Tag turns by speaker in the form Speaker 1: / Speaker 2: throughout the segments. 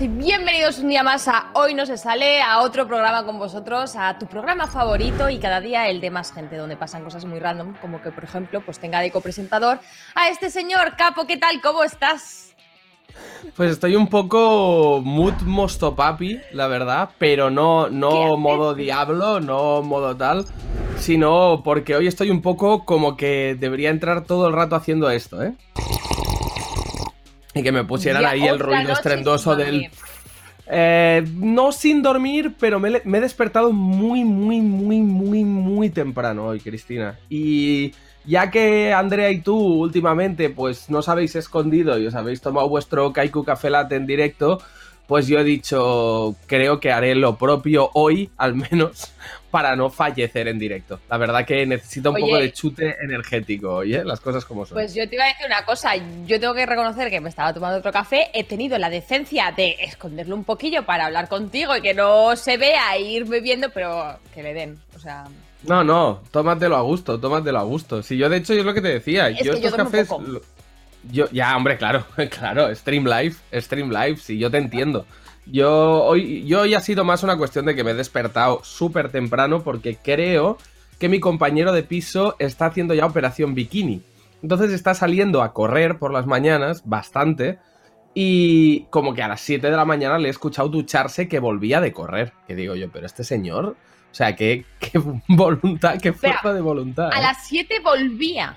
Speaker 1: Y bienvenidos un día más a Hoy no se sale, a otro programa con vosotros, a tu programa favorito y cada día el de más gente, donde pasan cosas muy random, como que por ejemplo pues tenga de copresentador a este señor Capo, ¿qué tal? ¿Cómo estás?
Speaker 2: Pues estoy un poco mood mosto papi, la verdad, pero no, no modo diablo, no modo tal, sino porque hoy estoy un poco como que debería entrar todo el rato haciendo esto, ¿eh? Y que me pusieran ahí el ruido estrendoso del... Eh, no sin dormir, pero me, he despertado muy, muy, muy, muy, muy temprano hoy, Cristina. Y ya que Andrea y tú últimamente pues no os habéis escondido y os habéis tomado vuestro Kaiku Café Latte en directo, pues yo he dicho, creo que haré lo propio hoy, al menos, para no fallecer en directo. La verdad que necesito un poco de chute energético, oye, las cosas como son.
Speaker 1: Pues yo te iba a decir una cosa, yo tengo que reconocer que me estaba tomando otro café, he tenido la decencia de esconderlo un poquillo para hablar contigo y que no se vea e ir bebiendo, pero que le den, o sea...
Speaker 2: No, no, tómatelo a gusto, tómatelo a gusto. Si yo de hecho yo es lo que te decía, yo estos cafés... Yo, ya, hombre, claro, claro, Stream Live, Stream Live, sí, yo te entiendo. Yo hoy, yo hoy ha sido más una cuestión de que me he despertado súper temprano porque creo que mi compañero de piso está haciendo ya operación bikini. Entonces está saliendo a correr por las mañanas bastante. Y como que a las 7 de la mañana le he escuchado ducharse que volvía de correr. Que digo yo, pero este señor, o sea, qué, qué voluntad, qué fuerza de voluntad.
Speaker 1: A ¿eh? las 7 volvía.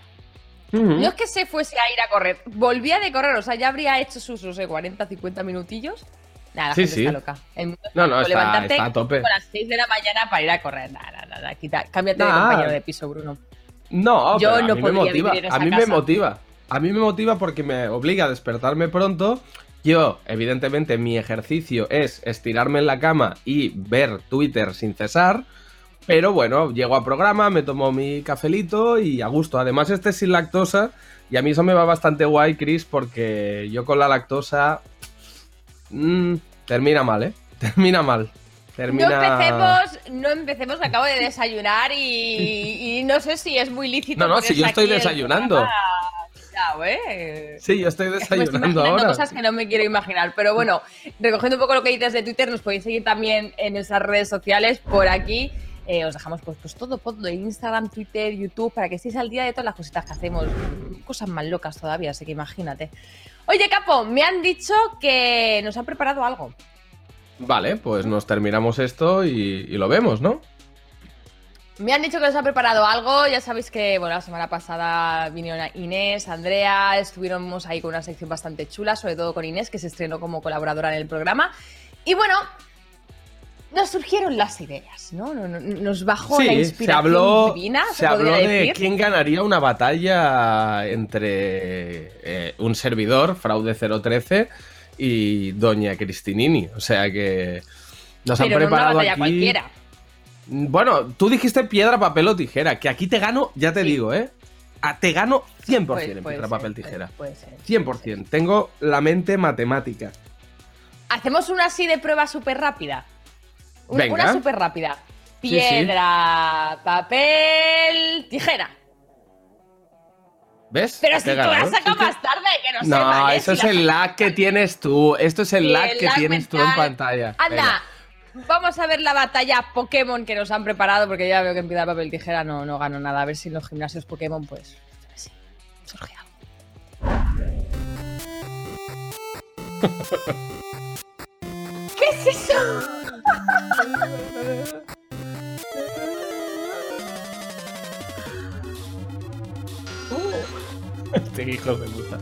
Speaker 1: No es que se fuese a ir a correr, volvía de correr, o sea, ya habría hecho sus, no sé, 40, 50 minutillos. Nada, la gente está loca.
Speaker 2: no, no, está, levantarte a tope.
Speaker 1: a las 6 de la mañana para ir a correr. Nada, nada, nada. Quita, cámbiate de compañero de piso, Bruno.
Speaker 2: No, Yo no a mí me motiva. A mí me motiva. A mí me motiva porque me obliga a despertarme pronto. Yo, evidentemente, mi ejercicio es estirarme en la cama y ver Twitter sin cesar. Pero bueno, llego a programa, me tomo mi cafelito y a gusto. Además, este es sin lactosa y a mí eso me va bastante guay, Chris, porque yo con la lactosa mmm, termina mal, ¿eh? Termina mal. Termina...
Speaker 1: No empecemos, no empecemos, acabo de desayunar y, no sé si es muy lícito.
Speaker 2: No, no, si yo estoy desayunando. Sí, yo estoy desayunando ahora.
Speaker 1: cosas que no me quiero imaginar. Pero bueno, recogiendo un poco lo que dices de Twitter, nos podéis seguir también en nuestras redes sociales por aquí. Eh, os dejamos pues, pues todo, todo Instagram, Twitter, YouTube, para que estéis al día de todas las cositas que hacemos. Cosas más locas todavía, así que imagínate. Oye, Capo, me han dicho que nos han preparado algo.
Speaker 2: Vale, pues nos terminamos esto y, lo vemos, ¿no?
Speaker 1: Me han dicho que nos han preparado algo. Ya sabéis que, bueno, la semana pasada vinieron Inés, Andrea, estuvimos ahí con una sección bastante chula, sobre todo con Inés, que se estrenó como colaboradora en el programa. Y bueno, nos surgieron las ideas, ¿no? Nos bajó la inspiración
Speaker 2: se habló,
Speaker 1: divina.
Speaker 2: Se, habló de quién ganaría una batalla entre eh, un servidor, Fraude 013, y Doña Cristinini. O sea que nos han preparado una batalla
Speaker 1: cualquiera.
Speaker 2: Bueno, tú dijiste piedra, papel o tijera, que aquí te gano, ya te digo, ¿eh? te gano 100% en piedra, papel, tijera. Puede, ser, 100%. Tengo la mente matemática.
Speaker 1: ¿Hacemos una así de prueba súper rápida? Una, súper rápida. Piedra, papel, tijera.
Speaker 2: ¿Ves?
Speaker 1: Pero si tú la sacado más tarde, que no, sé. No,
Speaker 2: eso es el lag que tienes tú. Esto es el lag que tienes tú en pantalla.
Speaker 1: Anda, vamos a ver la batalla Pokémon que nos han preparado, porque ya veo que en piedra, papel, tijera no, no gano nada. A ver si en los gimnasios Pokémon, pues. Sí, surge ¿Qué es eso?
Speaker 2: Este hijo de puta.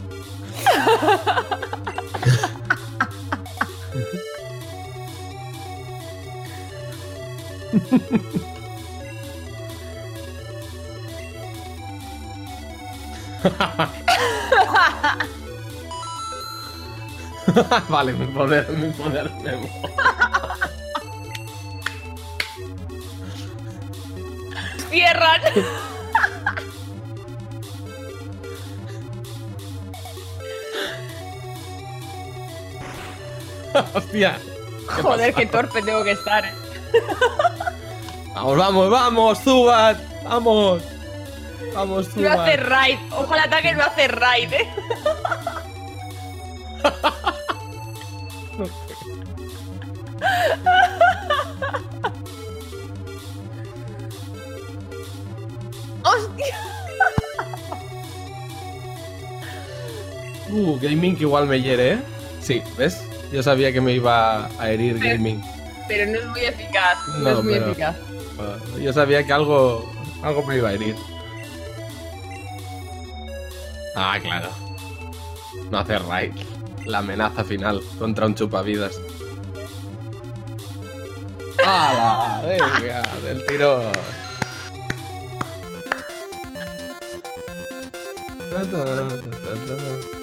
Speaker 2: vale, mi poder, mi poder Memo. Hostia.
Speaker 1: Joder, qué torpe tengo que estar. Eh.
Speaker 2: Vamos, vamos, vamos, Zubat. Vamos. Vamos, Zubat.
Speaker 1: No hace raid. Ojo al ataque no hace raid, eh.
Speaker 2: Gaming que igual me hiere, ¿eh? Sí, ¿ves? Yo sabía que me iba a herir
Speaker 1: Pero-
Speaker 2: gaming.
Speaker 1: Pero no es muy eficaz. No,
Speaker 2: No,
Speaker 1: es muy
Speaker 2: pero-
Speaker 1: eficaz.
Speaker 2: Uh, Yo sabía que algo, algo me iba a herir. Ah, claro. No hacer raid. La amenaza final contra un chupavidas. ¡Hala! Venga, del tiro. Ay.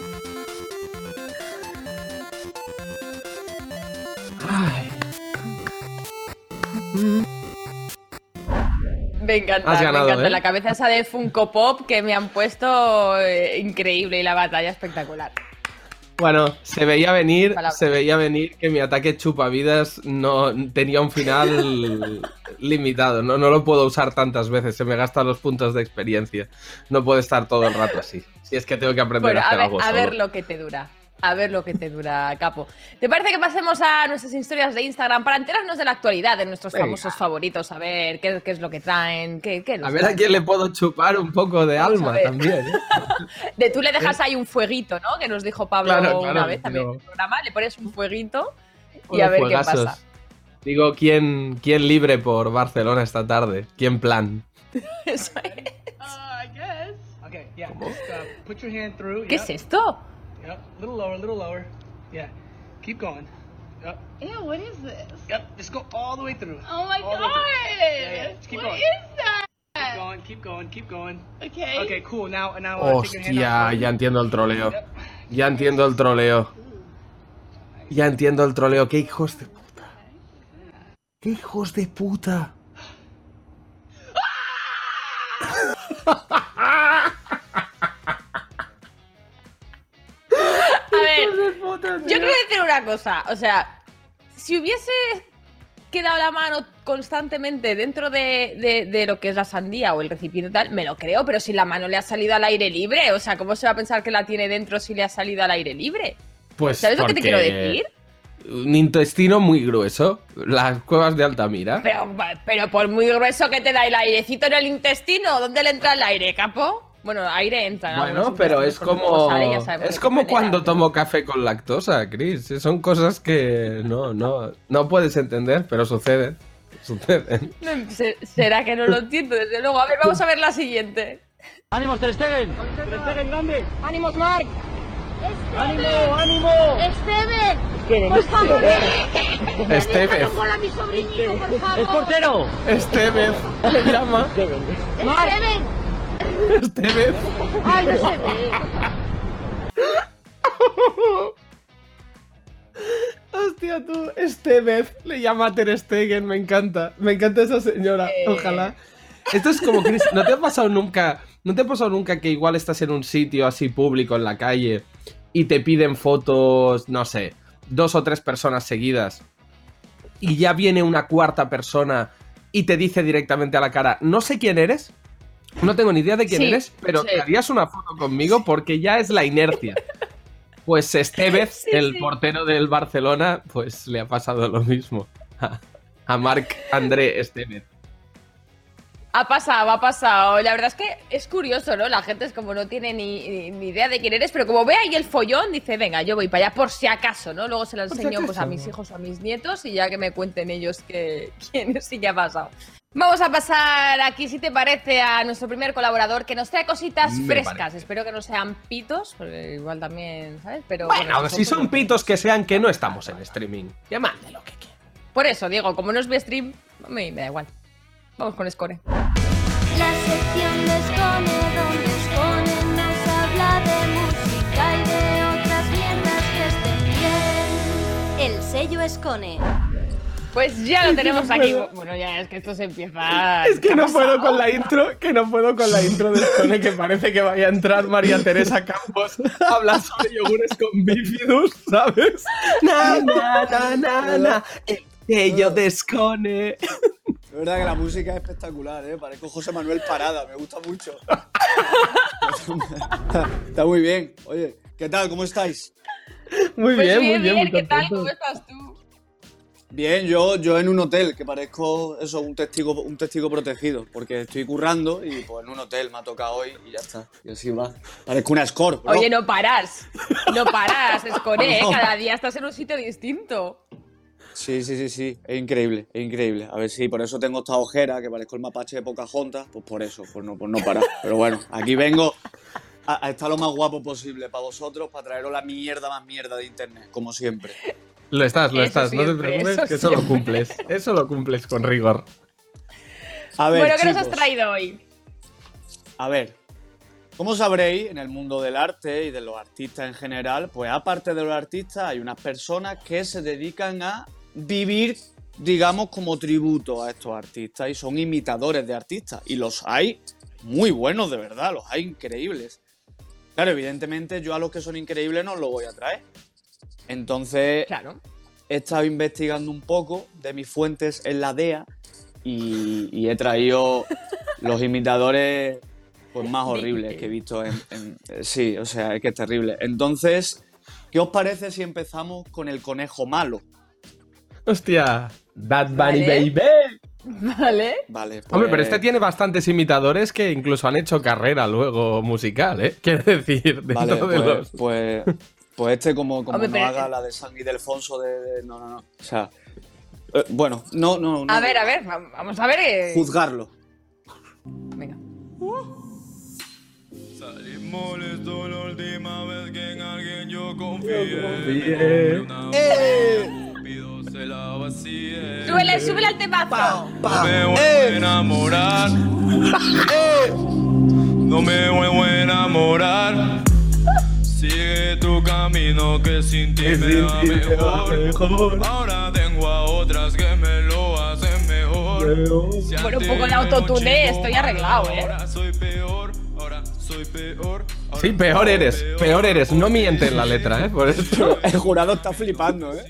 Speaker 1: Encanta,
Speaker 2: Has ganado,
Speaker 1: me encanta.
Speaker 2: ¿eh?
Speaker 1: La cabeza esa de Funko Pop que me han puesto eh, increíble y la batalla espectacular.
Speaker 2: Bueno, se veía venir,
Speaker 1: Palabra.
Speaker 2: se veía venir que mi ataque chupavidas no tenía un final limitado. No, no lo puedo usar tantas veces, se me gastan los puntos de experiencia. No puedo estar todo el rato así. Si es que tengo que aprender
Speaker 1: Bueno,
Speaker 2: a
Speaker 1: a
Speaker 2: hacer
Speaker 1: ver,
Speaker 2: algo
Speaker 1: a
Speaker 2: solo.
Speaker 1: ver lo que te dura. A ver lo que te dura, capo. ¿Te parece que pasemos a nuestras historias de Instagram para enterarnos de la actualidad de nuestros
Speaker 2: Venga.
Speaker 1: famosos favoritos? A ver qué, qué es lo que traen, qué, qué
Speaker 2: A ver a
Speaker 1: traen?
Speaker 2: quién le puedo chupar un poco de
Speaker 1: Vamos a
Speaker 2: alma también. ¿eh?
Speaker 1: De tú le dejas ahí un fueguito, ¿no? Que nos dijo Pablo
Speaker 2: Claro,
Speaker 1: una
Speaker 2: claro,
Speaker 1: vez también en
Speaker 2: pero-
Speaker 1: el programa. Le pones un fueguito y a ver qué
Speaker 2: juegazos.
Speaker 1: pasa.
Speaker 2: Digo, ¿quién, ¿quién libre por Barcelona esta tarde? ¿Quién plan?
Speaker 1: Eso es.
Speaker 3: I guess. Okay, yeah.
Speaker 2: ¿Cómo?
Speaker 3: Just, uh, put your hand through.
Speaker 1: ¿Qué es esto?
Speaker 3: Yep. Little lower, little lower. Yeah. Keep going. Yep.
Speaker 4: Ew, what is this?
Speaker 3: Yep. Just go all the way through.
Speaker 4: Oh my
Speaker 3: All
Speaker 4: god!
Speaker 3: Yeah, yeah. Just keep
Speaker 4: What
Speaker 3: going.
Speaker 4: is that?
Speaker 3: Keep going. Keep going. Keep going.
Speaker 4: Okay.
Speaker 3: Okay, cool. Now, now, uh,
Speaker 2: Hostia, ya entiendo el troleo.
Speaker 3: Yep.
Speaker 2: Ya entiendo el troleo. Ya entiendo el troleo. ¡Qué hijos de puta! ¡Qué hijos de puta!
Speaker 1: yo quiero decir una cosa. O sea, si hubiese quedado la mano constantemente dentro de, de- de lo que es la sandía o el recipiente tal, me lo creo, pero si la mano le ha salido al aire libre, o sea, ¿cómo se va a pensar que la tiene dentro si le ha salido al aire libre?
Speaker 2: Pues
Speaker 1: ¿Sabes lo que te quiero decir?
Speaker 2: Un intestino muy grueso. Las cuevas de Altamira.
Speaker 1: Pero, pero por muy grueso que te da el airecito en el intestino, ¿dónde le entra el aire, capo? Bueno, aire entra. en
Speaker 2: Bueno, pero es como es como cuando tomo café con lactosa, Chris. Son cosas que no no no puedes entender, pero suceden. Suceden.
Speaker 1: ¿Será que no lo entiendo? Desde luego. A ver, vamos a ver la siguiente.
Speaker 3: ¡Ánimos, Ter Stegen! ¡Ter Stegen, grande!
Speaker 1: ¡Ánimos, Mark!
Speaker 3: ¡Ánimo, ánimo!
Speaker 4: Esteban, por favor,
Speaker 2: Estevez,
Speaker 4: hola a mi sobrinito, por favor.
Speaker 3: portero!
Speaker 2: Estevez, le llama.
Speaker 4: Esteban,
Speaker 2: Estevez.
Speaker 4: ay, no se ve.
Speaker 2: Hostia, tú, Estevez, le llama Ter Stegen, me encanta. Me encanta esa señora,
Speaker 1: Eh.
Speaker 2: ojalá. Esto es como, Chris, ¿no te ha pasado nunca, no te ha pasado nunca que igual estás en un sitio así público, en la calle, y te piden fotos, no sé, dos o tres personas seguidas, y ya viene una cuarta persona y te dice directamente a la cara, no sé quién eres, no tengo ni idea de quién
Speaker 1: Sí,
Speaker 2: eres, pero
Speaker 1: sí.
Speaker 2: te harías una foto conmigo porque ya es la inercia. Pues Estevez,
Speaker 1: Sí,
Speaker 2: el
Speaker 1: sí.
Speaker 2: portero del Barcelona, pues le ha pasado lo mismo a, a Marc André Estevez.
Speaker 1: Ha pasado, ha pasado. La verdad es que es curioso, ¿no? La gente es como no tiene ni, ni- ni idea de quién eres, pero como ve ahí el follón, dice, venga, yo voy para allá por si acaso, ¿no? Luego se lo
Speaker 2: si
Speaker 1: enseño pues, a mis hijos o a mis nietos y ya que me cuenten ellos que, quién es y qué ha pasado. Vamos a pasar aquí, si te parece, a nuestro primer colaborador que nos trae cositas
Speaker 2: Me
Speaker 1: frescas.
Speaker 2: parece.
Speaker 1: Espero que no sean pitos, porque igual también, ¿sabes? Pero
Speaker 2: Bueno, si son pitos que sean que no estamos en streaming. Llamadle lo que quieran.
Speaker 1: Por eso, digo, como no es mi stream, a mí me da igual. Vamos con Score.
Speaker 5: La sección de Escone, donde Escone nos habla de música y de otras mierdas que estén bien. El sello Escone.
Speaker 1: Pues ya lo tenemos
Speaker 2: no
Speaker 1: aquí.
Speaker 2: puedo.
Speaker 1: Bueno, ya es que esto se empieza.
Speaker 2: Es que
Speaker 1: ¿Qué ha
Speaker 2: no puedo con la intro, que no puedo con la intro de Scone, que parece que vaya a entrar María Teresa Campos a hablar sobre yogures con bifidus, ¿sabes? Na, na, na, na, na, el sello de Scone.
Speaker 6: Es verdad que la música es espectacular, ¿eh? Parezco José Manuel Parada, me gusta mucho. Está muy bien. Oye, ¿qué tal? ¿Cómo estáis?
Speaker 2: Muy
Speaker 1: Pues
Speaker 2: bien, muy bien. muy
Speaker 1: ¿qué tal? ¿Cómo estás tú?
Speaker 6: Bien, yo, yo en un hotel, que parezco eso, un testigo, un testigo protegido, porque estoy currando y pues en un hotel me ha tocado hoy y ya está. Y así va. Parezco una score, bro.
Speaker 1: Oye, no paras. No paras, Escoré.
Speaker 6: No.
Speaker 1: Cada día estás en un sitio distinto.
Speaker 6: Sí, sí, sí, sí. Es increíble, es increíble. A ver si por eso tengo esta ojera, que parezco el mapache de Pocahontas, pues por eso, por no, por no parar. Pero bueno, aquí vengo a, a estar lo más guapo posible para vosotros, para traeros la mierda más mierda de internet, como siempre.
Speaker 2: Lo estás, lo
Speaker 1: Eso
Speaker 2: estás, no te preocupes,
Speaker 1: eso
Speaker 2: que eso lo cumples. Eso lo cumples con rigor.
Speaker 6: A ver,
Speaker 1: bueno, ¿qué nos has traído hoy?
Speaker 6: A ver, como sabréis, en el mundo del arte y de los artistas en general, pues aparte de los artistas hay unas personas que se dedican a vivir, digamos, como tributo a estos artistas y son imitadores de artistas. Y los hay muy buenos, de verdad, los hay increíbles. Claro, evidentemente yo a los que son increíbles no los voy a traer. Entonces,
Speaker 1: Claro.
Speaker 6: he estado investigando un poco de mis fuentes en la DEA y, y he traído los imitadores pues, más horribles que he visto en, en- Sí, o sea, es que es terrible. Entonces, ¿qué os parece si empezamos con el conejo malo?
Speaker 2: Hostia, Bad Bunny
Speaker 1: Vale.
Speaker 2: Baby.
Speaker 1: Vale.
Speaker 6: Vale, pues,
Speaker 2: Hombre, pero este tiene bastantes imitadores que incluso han hecho carrera luego musical, ¿eh? Quiero decir, dentro
Speaker 6: Vale,
Speaker 2: de
Speaker 6: pues,
Speaker 2: los...
Speaker 6: pues, pues este como, como
Speaker 1: Hombre,
Speaker 6: no
Speaker 1: pero-
Speaker 6: haga la de San Ildefonso de, de- No, no, no. O sea... eh, bueno, no, no, no.
Speaker 1: A ver, a ver, va- vamos a ver. eh.
Speaker 6: Juzgarlo.
Speaker 1: Venga.
Speaker 7: Salí molesto la última vez que en alguien yo confié. Una
Speaker 6: ¡Eh!
Speaker 7: Cupido se la vacié.
Speaker 1: Súbele, súbele al temazo.
Speaker 7: No me vuelvo a enamorar. No me vuelvo a enamorar. Sigue tu camino que sin ti me va mejor. Ahora tengo a otras que me lo hacen mejor. Si
Speaker 1: Bueno, un poco
Speaker 7: yo
Speaker 1: autotune, estoy arreglado, ¿eh?
Speaker 7: Ahora soy peor, ahora soy peor. ahora
Speaker 2: Sí, peor eres, peor eres. No miente en la letra, ¿eh? Por eso...
Speaker 6: El jurado está flipando, ¿eh?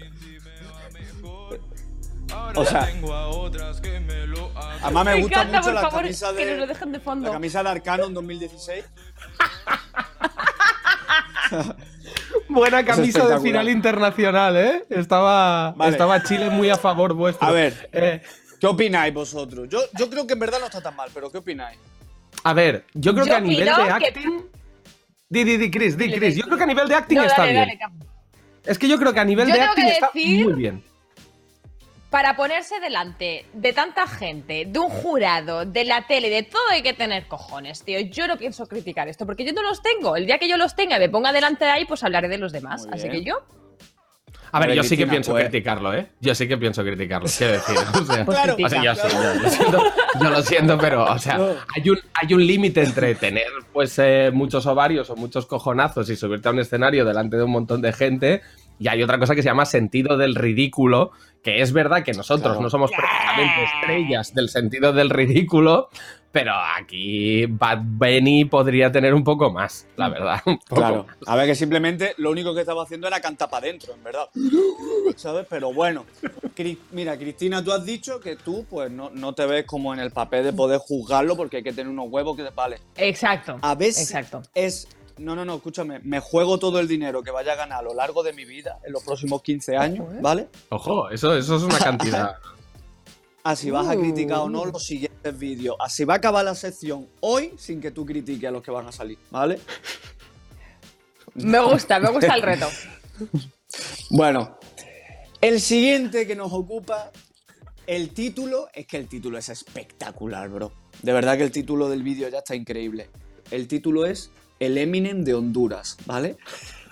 Speaker 7: Ahora
Speaker 6: O sea,
Speaker 7: tengo a otras que me lo hacen.
Speaker 6: Además me,
Speaker 1: Me
Speaker 6: gusta
Speaker 1: encanta,
Speaker 6: mucho la
Speaker 1: favor,
Speaker 6: camisa
Speaker 1: que
Speaker 6: de...
Speaker 1: nos lo dejen de fondo.
Speaker 6: La camisa de Arcano en 2016.
Speaker 2: Buena camisa de final internacional, ¿eh? Estaba,
Speaker 6: Vale.
Speaker 2: estaba Chile muy a favor vuestro.
Speaker 6: A ver.
Speaker 2: Eh,
Speaker 6: ¿Qué opináis vosotros? Yo, yo creo que en verdad no está tan mal, pero ¿qué opináis?
Speaker 2: a ver, yo creo
Speaker 1: Yo
Speaker 2: que a nivel de acting... Di, di, di, Chris, di, Chris. Yo creo que a nivel de acting
Speaker 1: No,
Speaker 2: está
Speaker 1: dale,
Speaker 2: bien.
Speaker 1: dale.
Speaker 2: Es que yo creo que a nivel
Speaker 1: Yo
Speaker 2: de acting
Speaker 1: que
Speaker 2: está muy bien.
Speaker 1: Para ponerse delante de tanta gente, de un jurado, de la tele, de todo hay que tener cojones, tío. Yo no pienso criticar esto porque yo no los tengo. El día que yo los tenga y me ponga delante de ahí, pues hablaré de los demás.
Speaker 6: Muy
Speaker 1: Así
Speaker 6: bien.
Speaker 1: que yo,
Speaker 2: A ver, yo sí que pienso
Speaker 6: pues-
Speaker 2: criticarlo, ¿eh? Yo sí que pienso criticarlo, quiero decir. O sea,
Speaker 6: Claro,
Speaker 2: o sea, yo,
Speaker 1: critica.
Speaker 2: sí, yo lo siento, yo lo siento, pero, o sea, hay un, hay un límite entre tener, pues, eh, muchos ovarios o muchos cojonazos y subirte a un escenario delante de un montón de gente. Y hay otra cosa que se llama sentido del ridículo, que es verdad que nosotros
Speaker 6: Claro.
Speaker 2: no somos precisamente estrellas del sentido del ridículo, pero aquí Bad Bunny podría tener un poco más, la verdad. un poco
Speaker 6: Claro. A ver, que simplemente lo único que estaba haciendo era cantar para adentro, en verdad. ¿Sabes? Pero bueno. Mira, Cristina, tú has dicho que tú, pues, no, no te ves como en el papel de poder juzgarlo porque hay que tener unos huevos que te vale.
Speaker 1: exacto.
Speaker 6: A ver si
Speaker 1: Exacto.
Speaker 6: es. No, no, no, escúchame. Me juego todo el dinero que vaya a ganar a lo largo de mi vida, en los próximos 15 años,
Speaker 1: Ojo, ¿eh?
Speaker 6: ¿vale?
Speaker 2: Ojo, eso, eso es una cantidad.
Speaker 6: Así vas a criticar o no
Speaker 1: Uh.
Speaker 6: los siguientes vídeos. Así va a acabar la sección hoy sin que tú critiques a los que van a salir, ¿vale?
Speaker 1: Me gusta, me gusta el reto.
Speaker 6: Bueno, el siguiente que nos ocupa, el título, es que el título es espectacular, bro. De verdad que el título del vídeo ya está increíble. El título es El Eminem de Honduras, ¿vale?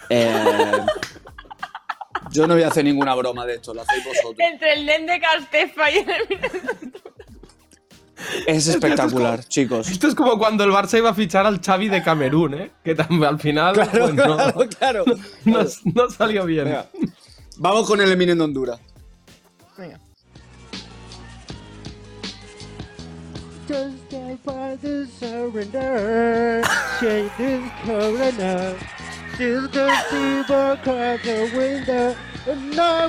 Speaker 6: Eh, yo no voy a hacer ninguna broma de esto, lo hacéis vosotros.
Speaker 1: Entre el Nen de Castefa y el.
Speaker 6: Es espectacular, chicos.
Speaker 2: Esto es como cuando el Barça iba a fichar al Xavi de Camerún, ¿eh? Que al final
Speaker 6: Claro,
Speaker 2: pues, no,
Speaker 6: claro, claro.
Speaker 2: no- no salió bien.
Speaker 6: Venga, Vamos con el Eminem de Honduras.
Speaker 1: Venga.
Speaker 8: The surrender. Shake this corona. Still the across window. No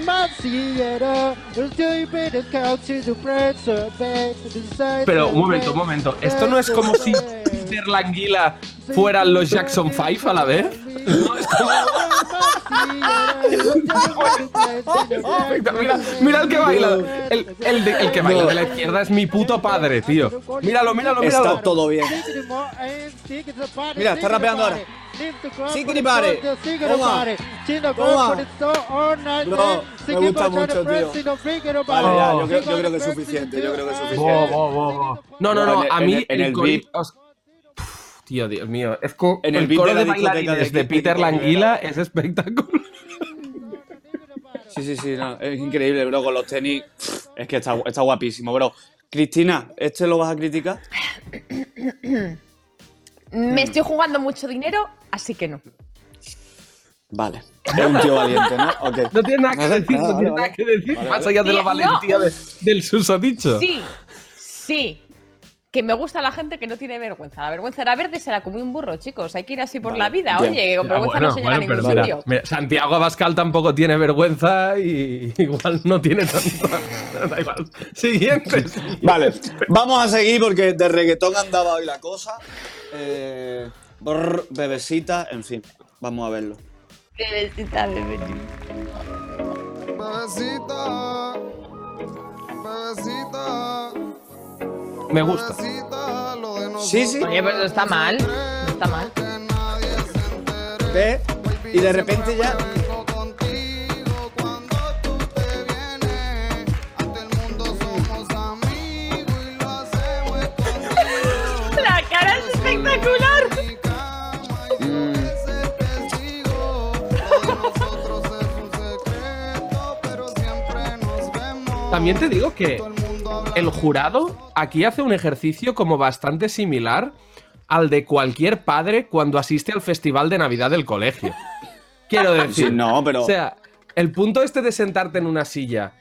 Speaker 8: friends back.
Speaker 2: Pero un momento, un momento. ¿Esto no es como si Peter Languila fueran los Jackson 5 a la vez? No, es como- Mira, mira el que baila. El, el de- el que baila de la izquierda es mi puto padre, tío. Míralo, míralo,
Speaker 6: Está
Speaker 2: míralo.
Speaker 6: todo bien. Mira, está rapeando ahora. Sickity party. Toma. Toma. Bro, me gusta mucho, tío. Vale, ya, yo creo, yo creo que es suficiente. Yo creo que es suficiente.
Speaker 2: No, no, no, a
Speaker 6: en
Speaker 2: mí
Speaker 6: el- en el beat.
Speaker 2: Tío, Dios mío, es que
Speaker 6: En el
Speaker 2: el, coro
Speaker 6: de la
Speaker 2: de,
Speaker 6: discoteca
Speaker 2: bailarines
Speaker 6: de
Speaker 2: de Peter Languila es espectacular.
Speaker 6: Sí, sí, sí, no, es increíble, bro, con los tenis. Es que está, está guapísimo, bro. Cristina, ¿este lo vas a criticar?
Speaker 1: Me estoy jugando mucho dinero, así que no.
Speaker 6: Vale. Es un tío valiente, ¿no? Ok.
Speaker 2: No tiene nada que decir,
Speaker 6: vale,
Speaker 2: no tiene nada que decir.
Speaker 6: Vale,
Speaker 2: Más allá de la valentía
Speaker 1: no.
Speaker 2: de- del susodicho.
Speaker 1: Sí, sí. Que me gusta la gente que no tiene vergüenza. La vergüenza era verde será como un burro, chicos. Hay que ir así por la vida.
Speaker 6: bien.
Speaker 1: Oye, que con
Speaker 2: Ah,
Speaker 1: vergüenza no se llega a ningún sitio.
Speaker 2: mira, Santiago Abascal tampoco tiene vergüenza y igual no tiene tanta. Da igual. Siguiente.
Speaker 6: Vale, vamos a seguir porque de reggaetón andaba hoy la cosa. Eh, brr, bebecita, en fin, vamos a verlo.
Speaker 1: Bebecita, bebecita.
Speaker 7: Bebecita, bebecita,
Speaker 2: Me gusta.
Speaker 6: Sí, sí.
Speaker 1: Oye, pero no está mal. No está mal.
Speaker 7: que nadie se entere.
Speaker 6: Ve, y de repente ya.
Speaker 7: Vengo contigo cuando tú te vienes. Ante el mundo somos amigos y lo hacemos escondido.
Speaker 1: La cara es espectacular.
Speaker 2: También te digo que
Speaker 7: el
Speaker 2: jurado aquí hace un ejercicio como bastante similar al de cualquier padre cuando asiste al festival de Navidad del colegio. Quiero decir,
Speaker 6: Sí, no, pero-
Speaker 2: O sea, el punto este de sentarte en una silla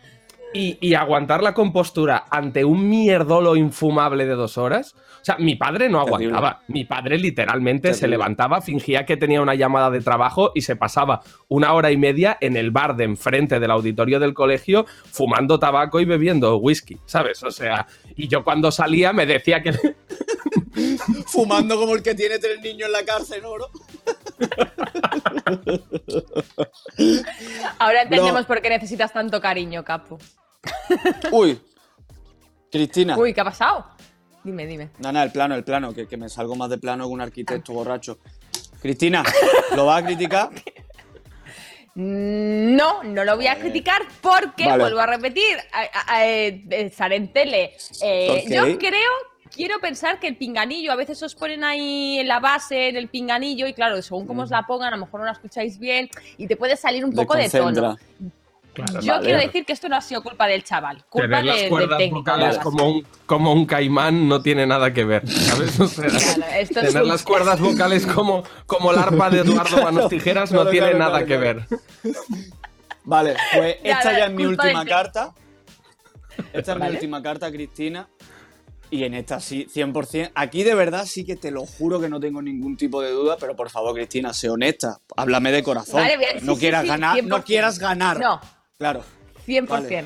Speaker 2: y, y aguantar la compostura ante un mierdolo infumable de dos horas. O sea, mi padre no aguantaba. Mi padre literalmente se levantaba, fingía que tenía una llamada de trabajo y se pasaba una hora y media en el bar de enfrente del auditorio del colegio fumando tabaco y bebiendo whisky, ¿sabes? O sea, y yo cuando salía me decía que...
Speaker 6: Fumando como el que tiene tres niños en la cárcel, ¿no, bro?
Speaker 1: Ahora entendemos por qué necesitas tanto cariño, capo.
Speaker 6: Uy. Cristina.
Speaker 1: Uy, ¿qué ha pasado? Dime, dime.
Speaker 6: No, no, el plano, el plano, que, que me salgo más de plano que un arquitecto borracho. Cristina, ¿lo vas a criticar?
Speaker 1: No, no lo voy a criticar porque,
Speaker 6: Vale.
Speaker 1: vuelvo a repetir, a- eh, estar en tele. eh,
Speaker 6: Ok.
Speaker 1: Yo creo, quiero pensar que el pinganillo, a veces os ponen ahí en la base, en el pinganillo, y claro, según cómo os la pongan, a lo mejor no la escucháis bien y te puede salir un poco de
Speaker 6: Desconcentra.
Speaker 1: Tono. Yo
Speaker 6: vale.
Speaker 1: quiero decir que esto no ha sido culpa del chaval, culpa
Speaker 2: Tener las
Speaker 1: de-
Speaker 2: cuerdas vocales como un, como un caimán no tiene nada que ver, ¿sabes? O sea,
Speaker 1: Claro, esto es
Speaker 2: tener
Speaker 1: un-
Speaker 2: las cuerdas vocales como, como el arpa de Eduardo Manos Tijeras no
Speaker 6: Claro,
Speaker 2: tiene
Speaker 6: claro,
Speaker 2: nada
Speaker 6: claro,
Speaker 2: que
Speaker 6: claro.
Speaker 2: ver.
Speaker 6: Vale, pues
Speaker 1: Ya,
Speaker 6: esta ya es mi última
Speaker 1: del-
Speaker 6: carta. Esta es mi última carta, Cristina. Y en esta sí, 100%. Aquí de verdad sí que te lo juro que no tengo ningún tipo de duda, pero por favor, Cristina, sé honesta. Háblame de corazón.
Speaker 1: Vale, bien, sí,
Speaker 6: no
Speaker 1: sí,
Speaker 6: quieras
Speaker 1: sí,
Speaker 6: ganar, no
Speaker 1: 100%.
Speaker 6: quieras ganar.
Speaker 1: No,
Speaker 6: Claro.
Speaker 1: 100%.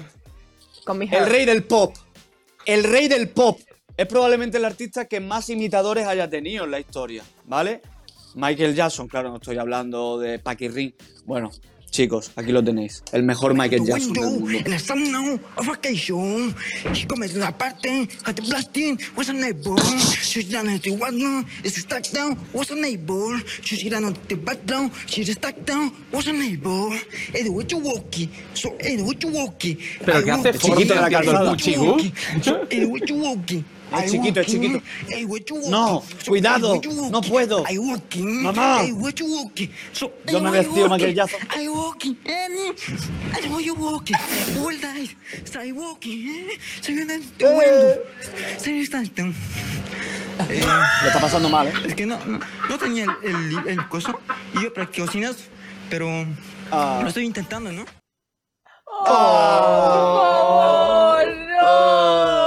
Speaker 1: Con mi
Speaker 6: El rey del pop. El rey del pop. Es probablemente el artista que más imitadores haya tenido en la historia, ¿vale? Michael Jackson, claro, no estoy hablando de Paquirrin. Bueno, chicos, aquí lo tenéis. El mejor Michael Jackson del mundo.
Speaker 2: Pero que hace
Speaker 6: chiquito de la calzada. Es chiquito, es chiquito. No, cuidado, no puedo. Mamá. Yo me vestí
Speaker 9: walking, eh, I why you walking? All night, stay walking, eh,
Speaker 6: Lo está pasando mal, ¿eh?
Speaker 9: Es que no, no, no tenía el, el, el coso y yo para que cocinas, pero
Speaker 6: Ah.
Speaker 9: lo estoy intentando, ¿no?
Speaker 1: ¡Oh, no!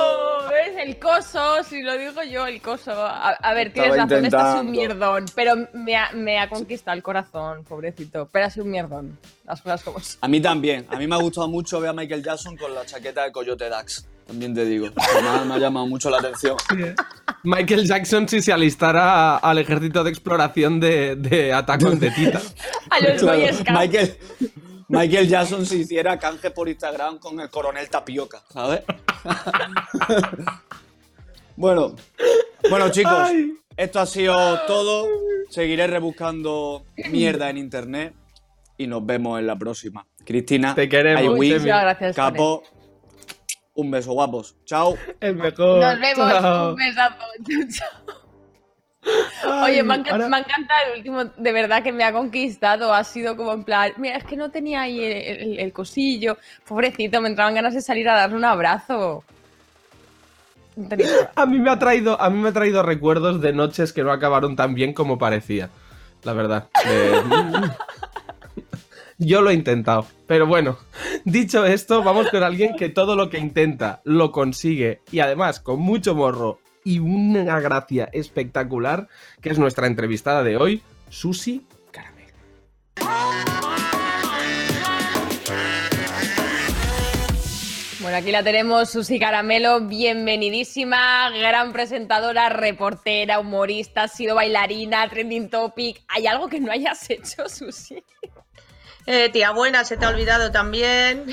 Speaker 1: Coso, si lo digo yo, el coso. A, a ver, tienes
Speaker 6: Estaba
Speaker 1: razón, este es un
Speaker 6: intentando.
Speaker 1: mierdón. Pero me ha, me ha conquistado el corazón, pobrecito. Pero es un mierdón. Las cosas como son.
Speaker 6: A mí también. A mí me ha gustado mucho ver a Michael Jackson con la chaqueta de Coyote Dax. También te digo. Me ha, me ha llamado mucho la atención.
Speaker 2: Michael Jackson si se alistara al ejército de exploración de, de Attack on the Titan.
Speaker 1: A los
Speaker 6: Claro,
Speaker 1: Boy Scouts.
Speaker 6: Michael, Michael Jackson si hiciera canje por Instagram con el coronel Tapioca, ¿sabes? bueno, bueno chicos,
Speaker 2: Ay.
Speaker 6: esto ha sido todo. Seguiré rebuscando mierda en internet y nos vemos en la próxima. Cristina,
Speaker 2: Te queremos,
Speaker 1: gracias,
Speaker 6: Capo, un beso guapos. Chao.
Speaker 2: El mejor.
Speaker 1: Nos vemos.
Speaker 2: Chao.
Speaker 1: Un besazo. Chao. Oye, me ha, encan-
Speaker 2: ahora-
Speaker 1: me el último, de verdad que me ha conquistado. Ha sido como en plan, mira, es que no tenía ahí el, el- el cosillo. Pobrecito, me entraban ganas de salir a darle un abrazo.
Speaker 2: A mí me ha traído, a mí me ha traído recuerdos de noches que no acabaron tan bien como parecía. La verdad. Yo lo he intentado. Pero bueno, dicho esto, vamos con alguien que todo lo que intenta lo consigue y además con mucho morro y una gracia espectacular, que es nuestra entrevistada de hoy, Susi
Speaker 1: Bueno, aquí la tenemos, Susi Caramelo, bienvenidísima, gran presentadora, reportera, humorista, has sido bailarina, trending topic. ¿Hay algo que no hayas hecho, Susi?
Speaker 10: Eh, tía buena, se te ha olvidado también.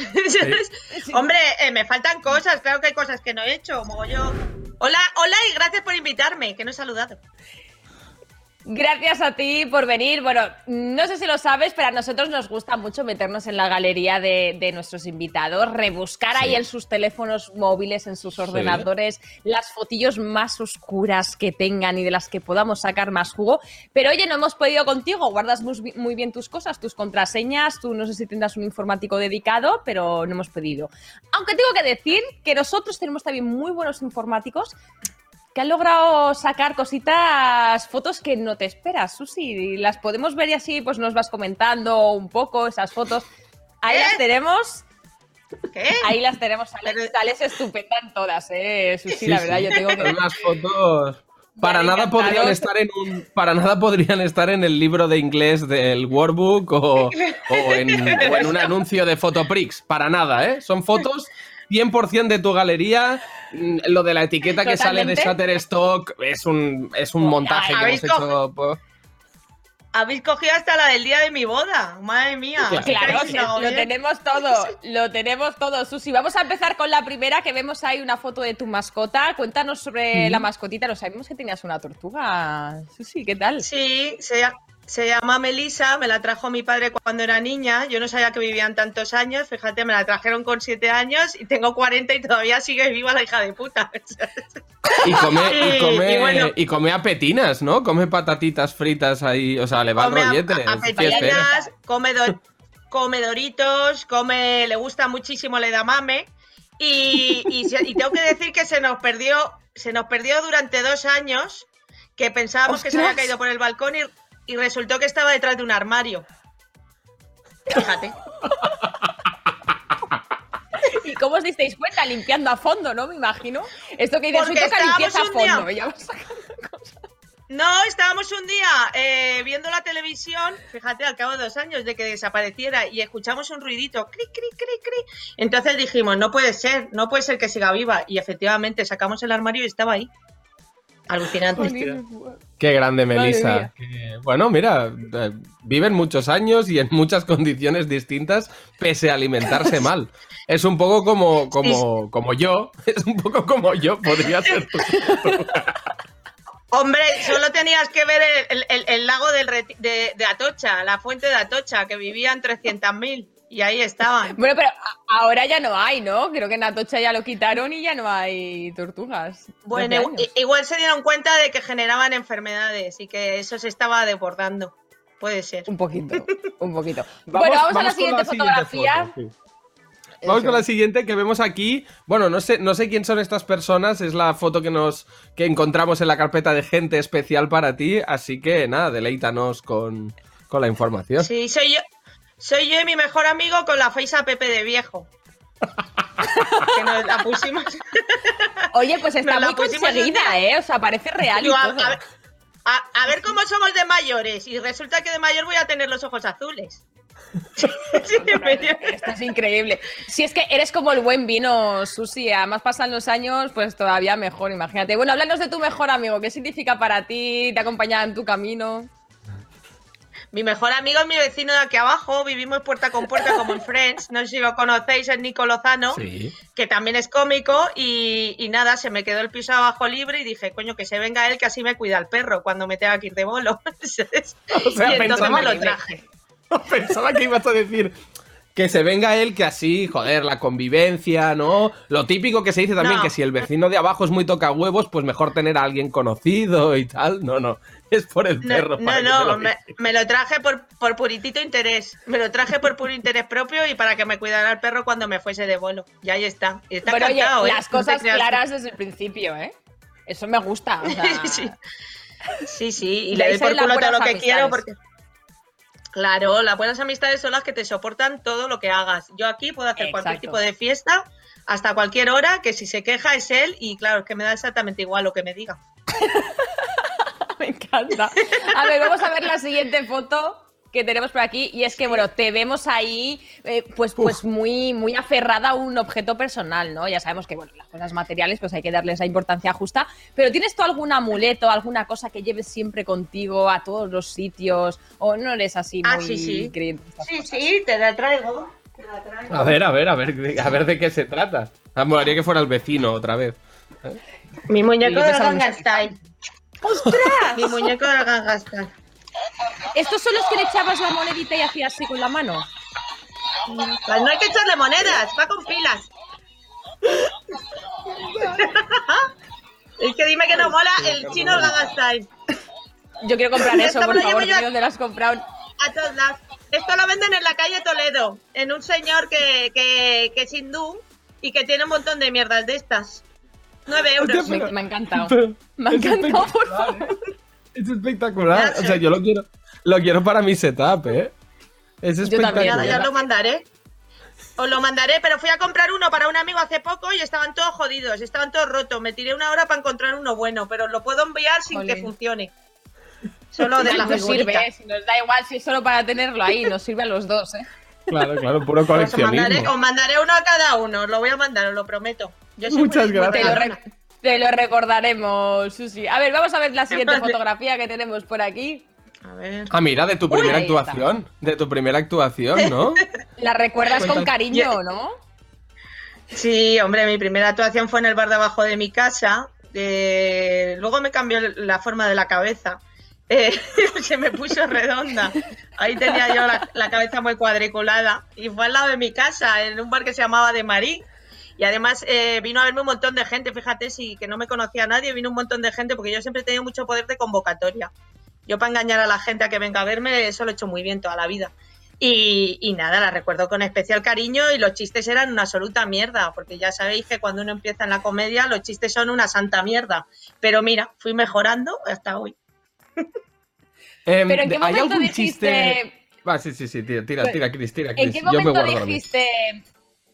Speaker 10: Hombre, eh, me faltan cosas, claro que hay cosas que no he hecho, mogollón. Hola, hola y gracias por invitarme, que no he saludado.
Speaker 1: Gracias a ti por venir. Bueno, no sé si lo sabes, pero a nosotros nos gusta mucho meternos en la galería de, de nuestros invitados, rebuscar ahí en sus teléfonos móviles, en sus ordenadores, las fotillos más oscuras que tengan y de las que podamos sacar más jugo. Pero oye, no hemos podido contigo, guardas muy, muy bien tus cosas, tus contraseñas, tú no sé si tendrás un informático dedicado, pero no hemos podido. Aunque tengo que decir que nosotros tenemos también muy buenos informáticos que han logrado sacar cositas, fotos que no te esperas, Susi. Las podemos ver y así pues nos vas comentando un poco esas fotos. Ahí
Speaker 10: ¿Eh?
Speaker 1: las tenemos.
Speaker 10: ¿Qué?
Speaker 1: Ahí las tenemos. Sales, sales estupenda en todas, eh, Susi, la
Speaker 2: Sí,
Speaker 1: verdad,
Speaker 2: sí.
Speaker 1: yo tengo que...
Speaker 2: Unas fotos. Para nada podrían estar en un, para nada podrían estar en el libro de inglés del Workbook o, o en, o en un anuncio de Fotoprix. Para nada, ¿eh? Son fotos 100% de tu galería. Mm, Lo de la etiqueta que sale de. Shutterstock es un, es un montaje que hemos
Speaker 10: ¿Habéis
Speaker 2: hecho. po-
Speaker 10: Habéis cogido hasta la del día de mi boda, madre mía.
Speaker 2: Claro.
Speaker 1: Claro,
Speaker 10: Sí, lo
Speaker 1: tenemos todo, lo tenemos todo, Susi. Vamos a empezar con la primera, que vemos ahí una foto de tu mascota. Cuéntanos sobre la mascotita. Lo sabemos que tenías una tortuga, Susi, ¿qué tal?
Speaker 10: Sí, se, se llama Melissa, me la trajo mi padre cuando era niña. Yo no sabía que vivían tantos años, fíjate, me la trajeron con 7 años y tengo 40 y todavía sigue viva la hija de puta.
Speaker 2: Y come, y
Speaker 10: Y-
Speaker 2: come,
Speaker 10: y bueno.
Speaker 2: y come apetinas, ¿no? Come patatitas fritas ahí. O sea, le va el
Speaker 10: come a-
Speaker 2: rollete.
Speaker 10: a- apetitas, come, do- come doritos, come, le gusta muchísimo el edamame. Y, y, se- y tengo que decir que se nos perdió, se nos perdió durante dos años, que pensábamos que se había caído por el balcón y, y resultó que estaba detrás de un armario. Fíjate.
Speaker 1: ¿Y cómo os disteis cuenta? Limpiando a fondo, ¿no? Me imagino. Esto que dices,
Speaker 10: Porque
Speaker 1: toca limpieza a
Speaker 10: día-
Speaker 1: fondo. Ya cosas.
Speaker 10: No, estábamos un día eh, viendo la televisión, fíjate, al cabo de dos años de que desapareciera y escuchamos un ruidito, cri, cri, cri, cri. Entonces dijimos, no puede ser, no puede ser que siga viva. Y efectivamente sacamos el armario y estaba ahí. Alucinante.
Speaker 2: Qué grande, Melissa. Que, bueno, mira, eh, viven muchos años y en muchas condiciones distintas, pese a alimentarse mal. Es un poco como, como, como yo. Es un poco como yo, podría ser tú.
Speaker 10: Hombre, solo tenías que ver el, el- el lago del de, de Atocha, la fuente de Atocha, que vivían 300.000 y ahí estaban.
Speaker 1: Bueno, pero ahora ya no hay, ¿no? Creo que en Atocha ya lo quitaron y ya no hay tortugas.
Speaker 10: Bueno, igual se dieron cuenta de que generaban enfermedades y que eso se estaba desbordando. Puede ser.
Speaker 1: Un poquito, un poquito. bueno, vamos, a la siguiente fotografía.
Speaker 2: foto, sí. Vamos con la siguiente que vemos aquí. Bueno, no sé, no sé quién son estas personas. Es la foto que nos que encontramos en la carpeta de gente especial para ti. Así que nada, deleítanos con, con la información.
Speaker 10: Sí, soy yo. Soy yo y mi mejor amigo con la face a Pepe de viejo. que nos la pusimos.
Speaker 1: Oye, pues está
Speaker 10: Nos
Speaker 1: muy conseguida. ¿eh? O sea, parece real y
Speaker 10: a, ver, a- a ver cómo somos de mayores. Y resulta que de mayor voy a tener los ojos azules.
Speaker 1: Esto es increíble. Si es que eres como el buen vino, Susi, además pasan los años, pues todavía mejor, imagínate. Bueno, háblanos de tu mejor amigo, ¿qué significa para ti? ¿Te ha acompañado en tu camino?
Speaker 10: Mi mejor amigo es mi vecino de aquí abajo, vivimos puerta con puerta como en Friends, no sé si lo conocéis, es Nico Lozano,
Speaker 2: Sí.
Speaker 10: que también es cómico y, y nada, se me quedó el piso abajo libre y dije, coño, que se venga él que así me cuida el perro cuando me tenga que ir de bolo.
Speaker 2: O sea,
Speaker 10: y entonces me lo traje.
Speaker 2: Pensaba que ibas a decir que se venga él, que así, joder, la convivencia, ¿no? Lo típico que se dice también,
Speaker 10: No.
Speaker 2: que si el vecino de abajo es muy toca huevos, pues mejor tener a alguien conocido y tal. No, no, es por el perro.
Speaker 10: no,
Speaker 2: para
Speaker 10: no,
Speaker 2: lo
Speaker 10: me, lo traje por, por puritito interés. Me lo traje por puro interés propio y para que me cuidara el perro cuando me fuese de bolo. Y ahí está. Y está
Speaker 1: Bueno, oye,
Speaker 10: encantado, ¿eh?
Speaker 1: las cosas claras desde el principio, ¿eh? Eso me gusta. o sea,
Speaker 10: Sí. Sí, sí, y le doy por culo todo lo que quiero porque... Claro, las buenas amistades son las que te soportan todo lo que hagas. Yo aquí puedo hacer cualquier tipo de fiesta hasta cualquier hora, que si se queja es él y claro, es que me da exactamente igual lo que me diga.
Speaker 1: encanta. A ver, vamos a ver la siguiente foto que tenemos por aquí y es que bueno te vemos ahí eh, pues pues muy muy aferrada a un objeto personal no ya sabemos que bueno las cosas materiales pues hay que darles la importancia justa pero tienes tú algún amuleto alguna cosa que lleves siempre contigo a todos los sitios o no eres así
Speaker 10: Ah,
Speaker 1: muy
Speaker 10: sí, sí.
Speaker 1: creyente
Speaker 10: Sí,
Speaker 1: cosas?
Speaker 10: sí, te la traigo. Te la traigo.
Speaker 2: A ver, a ver, a ver, de- a ver de qué se trata. Ah, molaría que fuera el vecino otra vez.
Speaker 10: Mi muñeco
Speaker 1: la
Speaker 10: Gangnam Style. ¡Ostras! Mi muñeco del Gangnam Style.
Speaker 1: estos son los que le echabas la monedita y hacías así con la mano
Speaker 10: Pues no hay que echarle monedas, va con pilas. es que dime que no mola el chino Style.
Speaker 1: yo quiero comprar eso por favor
Speaker 10: yo-
Speaker 1: dónde lo has comprado
Speaker 10: A todos lados. Esto lo venden en la calle Toledo, en un señor que, que, que es hindú y que tiene un montón de mierdas de estas. 9 euros.
Speaker 1: me, me ha encantado
Speaker 2: Pero-
Speaker 1: me ha
Speaker 2: es
Speaker 1: encantado por
Speaker 2: espectacular,
Speaker 1: favor
Speaker 2: ¿eh? Es espectacular. O sea, yo lo quiero, lo quiero para mi setup, ¿eh? Es
Speaker 1: Yo también,
Speaker 10: Ya, ya
Speaker 2: espectacular.
Speaker 10: lo mandaré. Os lo mandaré, pero fui a comprar uno para un amigo hace poco y estaban todos jodidos, estaban todos rotos. Me tiré una hora para encontrar uno bueno, pero lo puedo enviar sin que funcione. Solo de la
Speaker 1: nos sirve. ¿eh? si nos da igual si es solo para tenerlo ahí, nos sirve a los dos, ¿eh?
Speaker 2: Claro, claro, puro
Speaker 10: Os mandaré,
Speaker 2: coleccionismo.
Speaker 10: os mandaré uno a cada uno, os lo voy a mandar, os lo prometo. Yo
Speaker 2: Muchas gracias.
Speaker 1: Te lo, te lo recordaremos, Susi. A ver, vamos a ver la siguiente fotografía que tenemos por aquí.
Speaker 10: A ver.
Speaker 2: Ah, mira, de tu primera actuación. De tu primera actuación, ¿no?
Speaker 1: La recuerdas con cariño, ¿no?
Speaker 10: Sí, hombre, mi primera actuación fue en el bar de abajo de mi casa. eh, luego me cambió la forma de la cabeza. Eh, se me puso redonda. Ahí tenía yo la, la cabeza muy cuadriculada. Y fue al lado de mi casa, en un bar que se llamaba De Marí. Y además eh, vino a verme un montón de gente, fíjate, sí, que no me conocía nadie, vino un montón de gente porque yo siempre he tenido mucho poder de convocatoria. Yo para engañar a la gente a que venga a verme, eso lo he hecho muy bien toda la vida. Y, y nada, la recuerdo con especial cariño y los chistes eran una absoluta mierda, porque ya sabéis que cuando uno empieza en la comedia los chistes son una santa mierda. Pero mira, fui mejorando hasta hoy.
Speaker 2: Em,
Speaker 1: Pero ¿en qué
Speaker 2: ¿Hay
Speaker 1: momento
Speaker 2: algún
Speaker 1: dijiste-
Speaker 2: chiste...? Va, sí, sí, sí, tira, tira, tira, Cris, tira,
Speaker 1: ¿En
Speaker 2: Cris.
Speaker 1: qué
Speaker 2: Yo me
Speaker 1: momento dijiste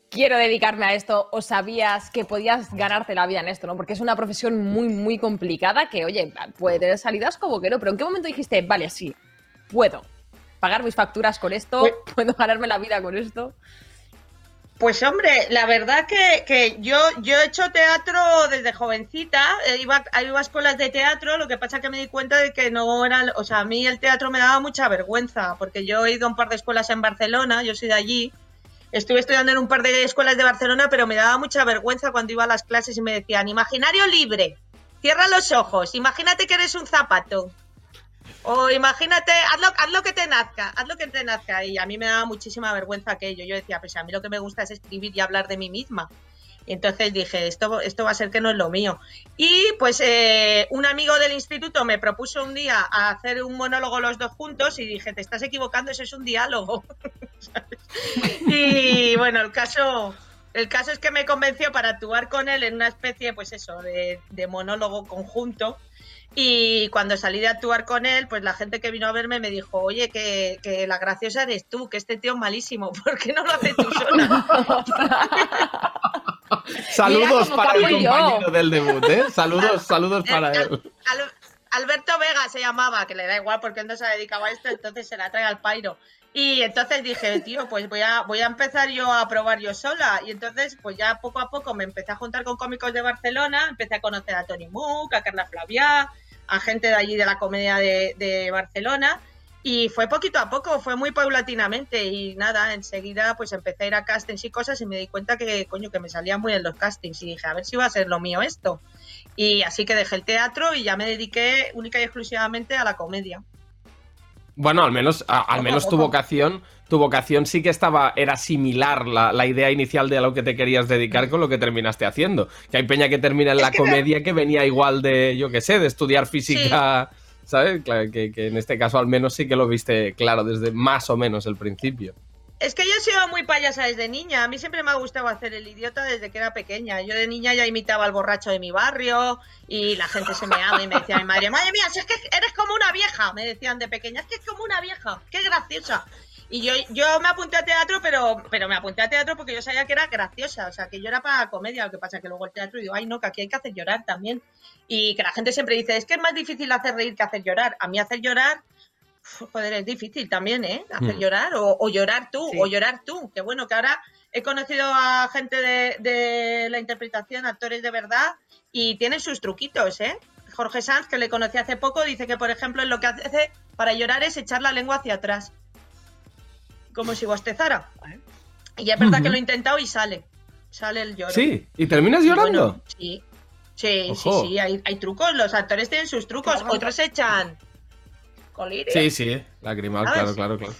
Speaker 1: quiero dedicarme a esto o sabías que podías ganarte la vida en esto, ¿no? Porque es una profesión muy, muy complicada que, oye, puede tener salidas como que no, pero ¿en qué momento dijiste, vale, sí, puedo pagar mis facturas con esto, puedo ganarme la vida con esto?
Speaker 10: Pues hombre, la verdad que, que yo, yo he hecho teatro desde jovencita, eh, iba, iba a escuelas de teatro, lo que pasa que me di cuenta de que no era, o sea, a mí el teatro me daba mucha vergüenza, porque yo he ido a un par de escuelas en Barcelona, yo soy de allí, estuve estudiando en un par de escuelas de Barcelona, pero me daba mucha vergüenza cuando iba a las clases y me decían, imaginario libre, cierra los ojos, imagínate que eres un zapato. O imagínate, haz lo, haz lo que te nazca, haz lo que te nazca. Y a mí me daba muchísima vergüenza aquello. Yo decía, pues a mí lo que me gusta es escribir y hablar de mí misma. Y entonces dije, esto, esto va a ser que no es lo mío. Y pues eh, un amigo del instituto me propuso un día hacer un monólogo los dos juntos y dije, te estás equivocando, eso es un diálogo. Y bueno, el caso, el caso es que me convenció para actuar con él en una especie, pues eso, de monólogo conjunto. Y cuando salí de actuar con él, pues la gente que vino a verme me dijo, oye, que, que la graciosa eres tú, que este tío es malísimo, ¿por qué no lo haces tú sola?
Speaker 2: Saludos para el
Speaker 1: yo.
Speaker 2: compañero del debut, ¿eh? Saludos, saludos para él.
Speaker 10: Alberto Vega se llamaba, que le da igual porque él no se dedicaba a esto, entonces se la trae al pairo. Y entonces dije, tío, pues voy a, voy a empezar yo a probar yo sola. Y entonces, pues ya poco a poco me empecé a juntar con cómicos de Barcelona, empecé a conocer a Tony Mook, a Carla Flavia, a gente de allí de la comedia de, Barcelona. Y fue poquito a poco, fue muy paulatinamente. Y nada, enseguida pues empecé a ir a castings y cosas y me di cuenta que, coño, que me salía muy en los castings. Y dije, a ver si va a ser lo mío esto. Y así que dejé el teatro y ya me dediqué única y exclusivamente a la comedia.
Speaker 2: Bueno, al menos, a- al menos tu vocación, tu vocación sí que estaba, era similar la, la idea inicial de a lo que te querías dedicar con lo que terminaste haciendo. Que hay peña que termina en la
Speaker 10: que-
Speaker 2: comedia que venía igual de, yo qué sé, de estudiar física, ¿sabes? Claro, que, que en este caso al menos sí que lo viste claro desde más o menos el principio.
Speaker 10: Es que yo he sido muy payasa desde niña. A mí siempre me ha gustado hacer el idiota desde que era pequeña. Yo de niña ya imitaba al borracho de mi barrio y la gente se me ama y me decía mi madre, madre mía, si es que eres como una vieja, me decían de pequeña, es que es como una vieja, qué graciosa. Y yo, yo me apunté a teatro, pero, pero me apunté a teatro porque yo sabía que era graciosa, o sea, que yo era para comedia, lo que pasa que luego el teatro digo, ay no, que aquí hay que hacer llorar también. Y que la gente siempre dice, es que es más difícil hacer reír que hacer llorar. A mí hacer llorar Joder, es difícil también, ¿eh? Hacer
Speaker 2: Mm.
Speaker 10: llorar o, o llorar tú,
Speaker 1: Sí.
Speaker 10: o llorar tú. Que bueno, que ahora he conocido a gente de, de la interpretación, actores de verdad, y tienen sus truquitos, ¿eh? Jorge Sanz, que le conocí hace poco, dice que, por ejemplo, lo que hace para llorar es echar la lengua hacia atrás. Como si bostezara. Y es verdad que lo he intentado y sale. Sale el lloro.
Speaker 2: Sí, ¿y terminas
Speaker 10: Y
Speaker 2: llorando?
Speaker 10: bueno, sí. Sí,
Speaker 2: Ojo.
Speaker 10: sí, sí, hay, hay trucos. Los actores tienen sus trucos. Otros echan colirio.
Speaker 2: Sí, sí, lagrimal,
Speaker 10: ¿Sabes?
Speaker 2: claro, claro, claro.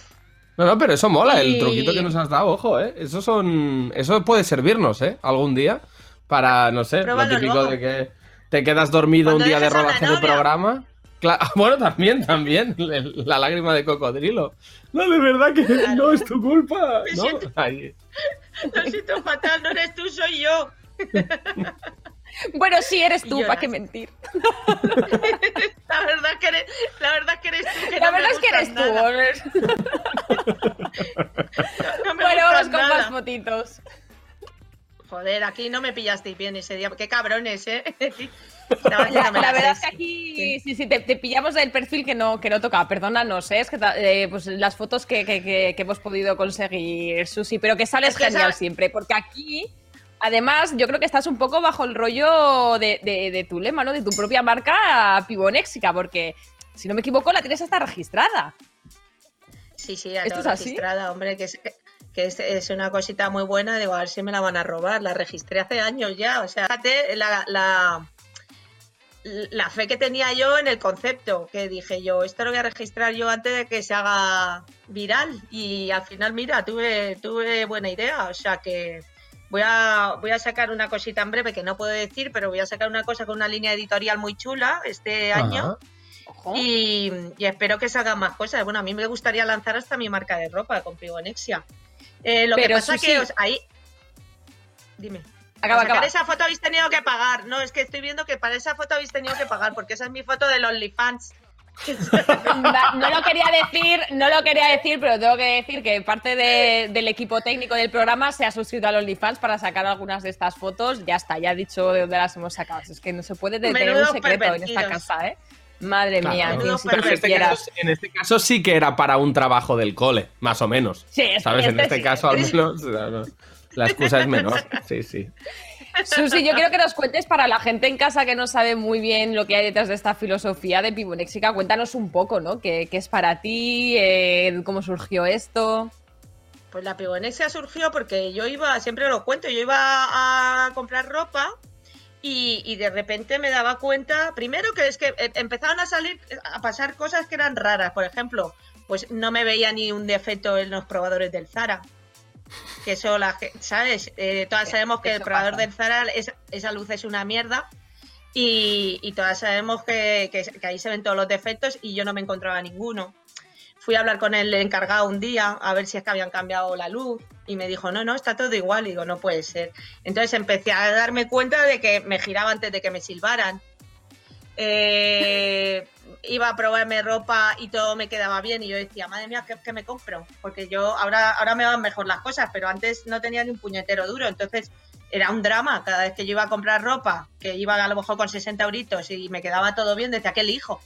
Speaker 2: No, no, pero eso mola, el
Speaker 10: Y-
Speaker 2: truquito que nos has dado, ojo, ¿eh? Eso son. Eso puede servirnos, ¿eh? Algún día. Para, no sé,
Speaker 10: Pruébalo
Speaker 2: lo típico
Speaker 10: luego.
Speaker 2: de que te quedas dormido
Speaker 10: Cuando
Speaker 2: un día de rodaje de programa. Cla- bueno, también, también. el- La lágrima de cocodrilo. No, de verdad que no es tu culpa.
Speaker 10: Me
Speaker 2: ¿no?
Speaker 10: siento-
Speaker 2: Ay.
Speaker 10: Lo siento fatal, no eres tú, soy yo.
Speaker 1: Bueno, sí, eres tú. ¿para qué mentir?
Speaker 10: La verdad que eres, la verdad que eres tú. Que
Speaker 1: La
Speaker 10: no me
Speaker 1: verdad es que eres tú.
Speaker 10: No me
Speaker 1: Bueno, vamos con
Speaker 10: nada.
Speaker 1: más fotitos.
Speaker 10: Joder, aquí no me pillasteis bien ese día. Qué cabrones, ¿eh?
Speaker 1: La, la
Speaker 10: las
Speaker 1: verdad es que aquí sí, sí, te, te pillamos del perfil que no, que no tocaba. Perdónanos, ¿eh? es que eh, pues las fotos que, que- que- que hemos podido conseguir, Susi, pero que sales
Speaker 10: Es que
Speaker 1: genial
Speaker 10: esa-
Speaker 1: siempre, porque aquí, además, yo creo que estás un poco bajo el rollo de, de- de tu lema, ¿no? De tu propia marca pibonéxica, porque si no me equivoco, la tienes hasta registrada.
Speaker 10: Sí, sí, ya
Speaker 1: ¿Esto
Speaker 10: tengo
Speaker 1: es así?
Speaker 10: registrada, hombre, que es, que es, es una cosita muy buena. Digo, a ver si me la van a robar. La registré hace años ya. O sea, fíjate la, la, la fe que tenía yo en el concepto. Que dije yo, esto lo voy a registrar yo antes de que se haga viral. Y al final, mira, tuve, tuve buena idea. O sea que. Voy a, voy a sacar una cosita en breve que no puedo decir, pero voy a sacar una cosa con una línea editorial muy chula este año.
Speaker 2: Ajá.
Speaker 10: Y, y espero que salgan más cosas. Bueno, a mí me gustaría lanzar hasta mi marca de ropa con Pigonexia. Eh, lo
Speaker 1: Pero,
Speaker 10: que pasa
Speaker 1: Susi-
Speaker 10: que os- ahí. Dime.
Speaker 1: Acaba,
Speaker 10: para sacar
Speaker 1: acaba.
Speaker 10: esa foto habéis tenido que pagar. No, es que estoy viendo que para esa foto habéis tenido que pagar, porque esa es mi foto del OnlyFans.
Speaker 1: No lo quería decir, no lo quería decir, pero tengo que decir que parte de- del equipo técnico del programa se ha suscrito al OnlyFans para sacar algunas de estas fotos. Ya está, ya he dicho de dónde las hemos sacado. Es que no se puede de- tener un secreto en esta casa, ¿eh? Madre
Speaker 2: Claro.
Speaker 1: mía, si
Speaker 2: en, este caso, en este caso sí que era para un trabajo del cole, más o menos.
Speaker 1: Sí,
Speaker 2: ¿Sabes? en
Speaker 1: este
Speaker 2: este
Speaker 1: sí.
Speaker 2: caso al menos no, no, la excusa es menor. Sí, sí.
Speaker 1: Susi, yo quiero que nos cuentes para la gente en casa que no sabe muy bien lo que hay detrás de esta filosofía de Pibonéxica, cuéntanos un poco, ¿no? ¿Qué, es para ti? Eh, ¿Cómo surgió esto?
Speaker 10: Pues la pigonexia surgió porque yo iba, siempre lo cuento, yo iba a comprar ropa y, y de repente me daba cuenta, primero que es que eh, empezaron a salir, a pasar cosas que eran raras. Por ejemplo, pues no me veía ni un defecto en los probadores del Zara. Que eso, la, ¿sabes? Eh, todas sabemos que el probador
Speaker 1: pasa.
Speaker 10: del Zara, es- esa luz es una mierda. Y, y todas sabemos que, que- que ahí se ven todos los defectos y yo no me encontraba ninguno. Fui a hablar con el encargado un día a ver si es que habían cambiado la luz y me dijo, no, no, está todo igual. Y digo, no puede ser. Entonces empecé a darme cuenta de que me giraba antes de que me silbaran. Eh, iba a probarme ropa y todo me quedaba bien y yo decía, madre mía, ¿qué, qué me compro? Porque yo ahora, ahora me van mejor las cosas, pero antes no tenía ni un puñetero duro. Entonces era un drama. Cada vez que yo iba a comprar ropa, que iba a lo mejor con 60 euritos y me quedaba todo bien, decía, ¿qué elijo?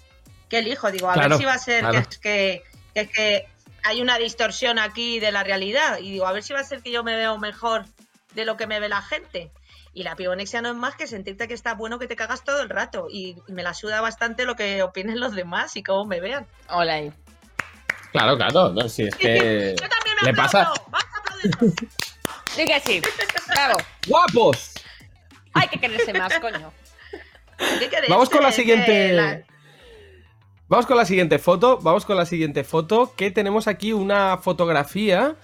Speaker 10: ¿Qué elijo? Digo, a
Speaker 2: Claro,
Speaker 10: ver si va a ser
Speaker 2: claro.
Speaker 10: que, es que, que es que hay una distorsión aquí de la realidad. Y digo, a ver si va a ser que yo me veo mejor de lo que me ve la gente. Y la pigonexia no es más que sentirte que está bueno que te cagas todo el rato. Y me la suda bastante lo que opinen los demás y cómo me vean.
Speaker 1: Hola ahí.
Speaker 2: Claro, claro. No, si es que.
Speaker 10: Yo también me
Speaker 2: Le pasa.
Speaker 10: aplaudo. Vamos a aplaudir.
Speaker 1: Sí que sí. Bravo.
Speaker 2: ¡Guapos!
Speaker 1: Hay que quererse más, coño.
Speaker 2: Vamos con la
Speaker 10: que
Speaker 2: siguiente.
Speaker 10: la-
Speaker 2: Vamos con la siguiente foto. Vamos con la siguiente foto. Que tenemos aquí una fotografía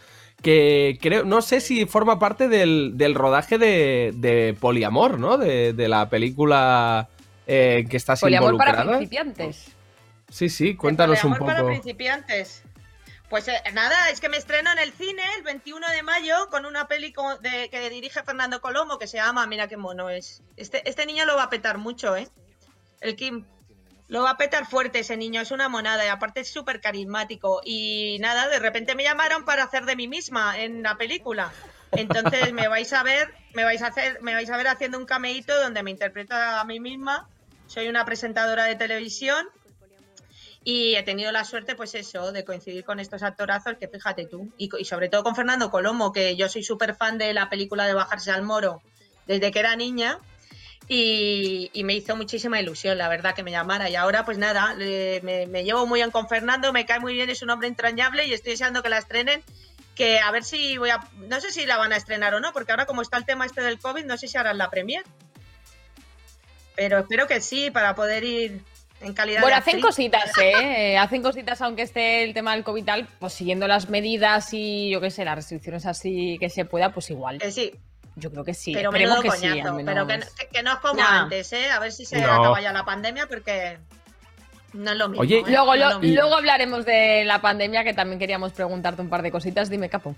Speaker 2: que creo. No sé si forma parte del, del rodaje de, de Poliamor, ¿no? De, de la película eh, que estás
Speaker 1: Poliamor para
Speaker 2: involucrada.
Speaker 1: principiantes.
Speaker 2: Sí, sí, cuéntanos un
Speaker 10: Poliamor para
Speaker 2: poco.
Speaker 10: principiantes. Pues eh, nada, es que me estreno en el cine el 21 de mayo con una peli de, que dirige Fernando Colomo que se llama Mira qué mono es. Este, este niño lo va a petar mucho, ¿eh? El Kim. Lo va a petar fuerte ese niño, es una monada y aparte es súper carismático. Y nada, de repente me llamaron para hacer de mí misma en la película. Entonces me vais a ver, me vais a hacer, me vais a ver haciendo un cameíto donde me interpreto a mí misma. Soy una presentadora de televisión y he tenido la suerte, pues eso, de coincidir con estos actorazos que fíjate tú. Y, y sobre todo con Fernando Colomo, que yo soy súper fan de la película de Bajarse al Moro desde que era niña. Y, y me hizo muchísima ilusión, la verdad, que me llamara. Y ahora, pues nada, le- me, me llevo muy bien con Fernando, me cae muy bien, es un hombre entrañable y estoy deseando que la estrenen. Que a ver si voy a. No sé si la van a estrenar o no, porque ahora, como está el tema este del COVID, no sé si harán la premier. Pero espero que sí, para poder ir en calidad
Speaker 1: Bueno,
Speaker 10: de
Speaker 1: hacen cositas, ¿eh? Eh, Hacen cositas aunque esté el tema del COVID tal, pues siguiendo las medidas y yo qué sé, las restricciones así que se pueda, pues igual.
Speaker 10: Eh, sí,
Speaker 1: Yo creo que sí.
Speaker 10: pero menudo
Speaker 1: que sí,
Speaker 10: coñazo. pero que, que- no es como
Speaker 1: Nah.
Speaker 10: antes, ¿eh? A ver si se
Speaker 2: No.
Speaker 10: acaba ya la pandemia, porque no es lo mismo.
Speaker 2: Oye,
Speaker 10: ¿eh?
Speaker 1: Luego,
Speaker 10: No es
Speaker 1: lo-
Speaker 10: lo mismo.
Speaker 1: luego hablaremos de la pandemia, que también queríamos preguntarte un par de cositas. Dime, capo.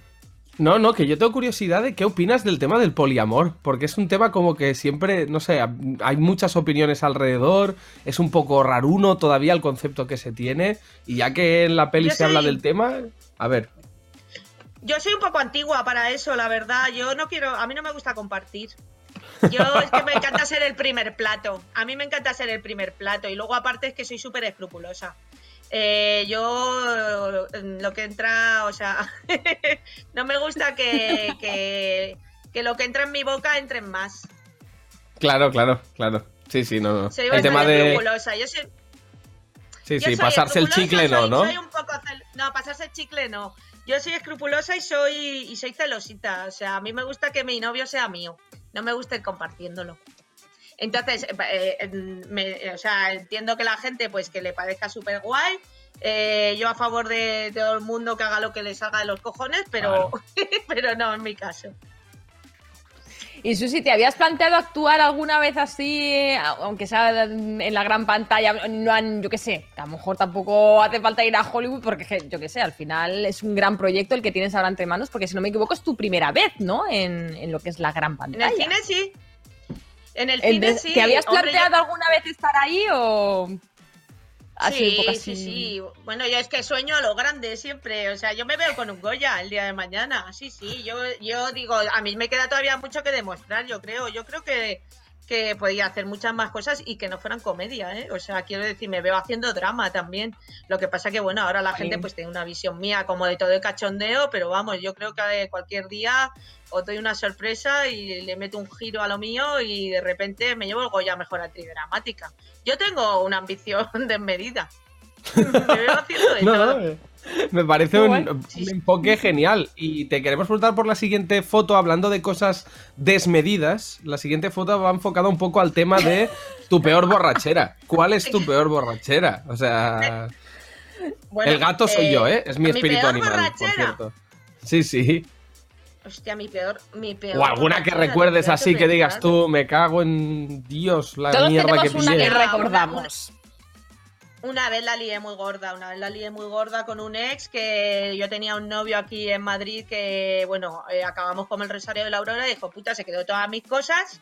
Speaker 2: No, no, que yo tengo curiosidad de qué opinas del tema del poliamor, porque es un tema como que siempre, no sé, hay muchas opiniones alrededor, es un poco raruno todavía el concepto que se tiene, y ya que en la peli
Speaker 10: Yo
Speaker 2: se habla del tema, a ver,
Speaker 10: Yo soy un poco antigua para eso, la verdad. Yo no quiero, a mí no me gusta compartir. Yo es que me encanta ser el primer plato. A mí me encanta ser el primer plato. Y luego aparte es que soy súper escrupulosa. Eh, yo eh, lo que entra, o sea, no me gusta que, que, que lo que entra en mi boca entre en más.
Speaker 2: claro, claro, claro, sí, sí, no, no.
Speaker 10: Soy
Speaker 2: El tema de,
Speaker 10: escrupulosa. Yo soy,
Speaker 2: sí,
Speaker 10: yo
Speaker 2: sí,
Speaker 10: soy
Speaker 2: pasarse el chicle no, ¿no?
Speaker 10: soy un poco cel- no, pasarse el chicle no. Yo soy escrupulosa y soy y soy celosita. O sea, a mí me gusta que mi novio sea mío. No me gusta ir compartiéndolo. Entonces, eh, eh, me- o sea, entiendo que la gente, pues, que le parezca súper guay. Eh, yo a favor de todo el mundo que haga lo que le salga de los cojones, pero, pero no en mi caso.
Speaker 1: Y Susi, ¿te habías planteado actuar alguna vez así, eh, aunque sea en la gran pantalla? No yo qué sé, a lo mejor tampoco hace falta ir a Hollywood porque, yo qué sé, al final es un gran proyecto el que tienes ahora entre manos, porque si no me equivoco es tu primera vez, ¿no? En, en lo que es la gran
Speaker 10: En
Speaker 1: pantalla.
Speaker 10: el cine sí. En el
Speaker 1: En
Speaker 10: cine sí.
Speaker 1: ¿Te habías
Speaker 10: Hombre, yo-
Speaker 1: planteado alguna vez estar ahí o...? Así,
Speaker 10: sí, sí, sí. Bueno, yo es que sueño a lo grande siempre. O sea, yo me veo con un Goya el día de mañana. Sí, sí. Yo, yo digo, a mí me queda todavía mucho que demostrar, yo creo. Yo creo que, que podía hacer muchas más cosas y que no fueran comedia, ¿eh? O sea, quiero decir, me veo haciendo drama también. Lo que pasa que, bueno, ahora la gente pues tiene una visión mía como de todo el cachondeo, pero vamos, yo creo que cualquier día os doy una sorpresa y le meto un giro a lo mío y de repente me llevo el Goya Mejor Actriz Dramática. Yo tengo una ambición desmedida. Me veo haciendo de
Speaker 2: No,
Speaker 10: todo.
Speaker 2: no, eh, me parece un, enfoque genial. Y te queremos preguntar por la siguiente foto, hablando de cosas desmedidas. La siguiente foto va enfocada un poco al tema de tu peor borrachera. ¿Cuál es tu peor borrachera? O sea,
Speaker 10: Bueno,
Speaker 2: el gato soy
Speaker 10: eh,
Speaker 2: yo, ¿eh? Es mi espíritu
Speaker 10: peor
Speaker 2: animal, por
Speaker 10: borrachera.
Speaker 2: cierto. Sí, sí.
Speaker 10: Hostia, mi peor, mi peor.
Speaker 2: O alguna que recuerdes así que digas tú, me cago en Dios, la
Speaker 1: Todos
Speaker 2: mierda que
Speaker 1: tenemos una
Speaker 2: pillé.
Speaker 1: que
Speaker 10: Una-
Speaker 1: recordamos.
Speaker 10: Una vez la lié muy gorda, una vez la lié muy gorda con un ex que yo tenía un novio aquí en Madrid que, bueno, eh, acabamos con el Rosario de la Aurora y dijo, puta, se quedó todas mis cosas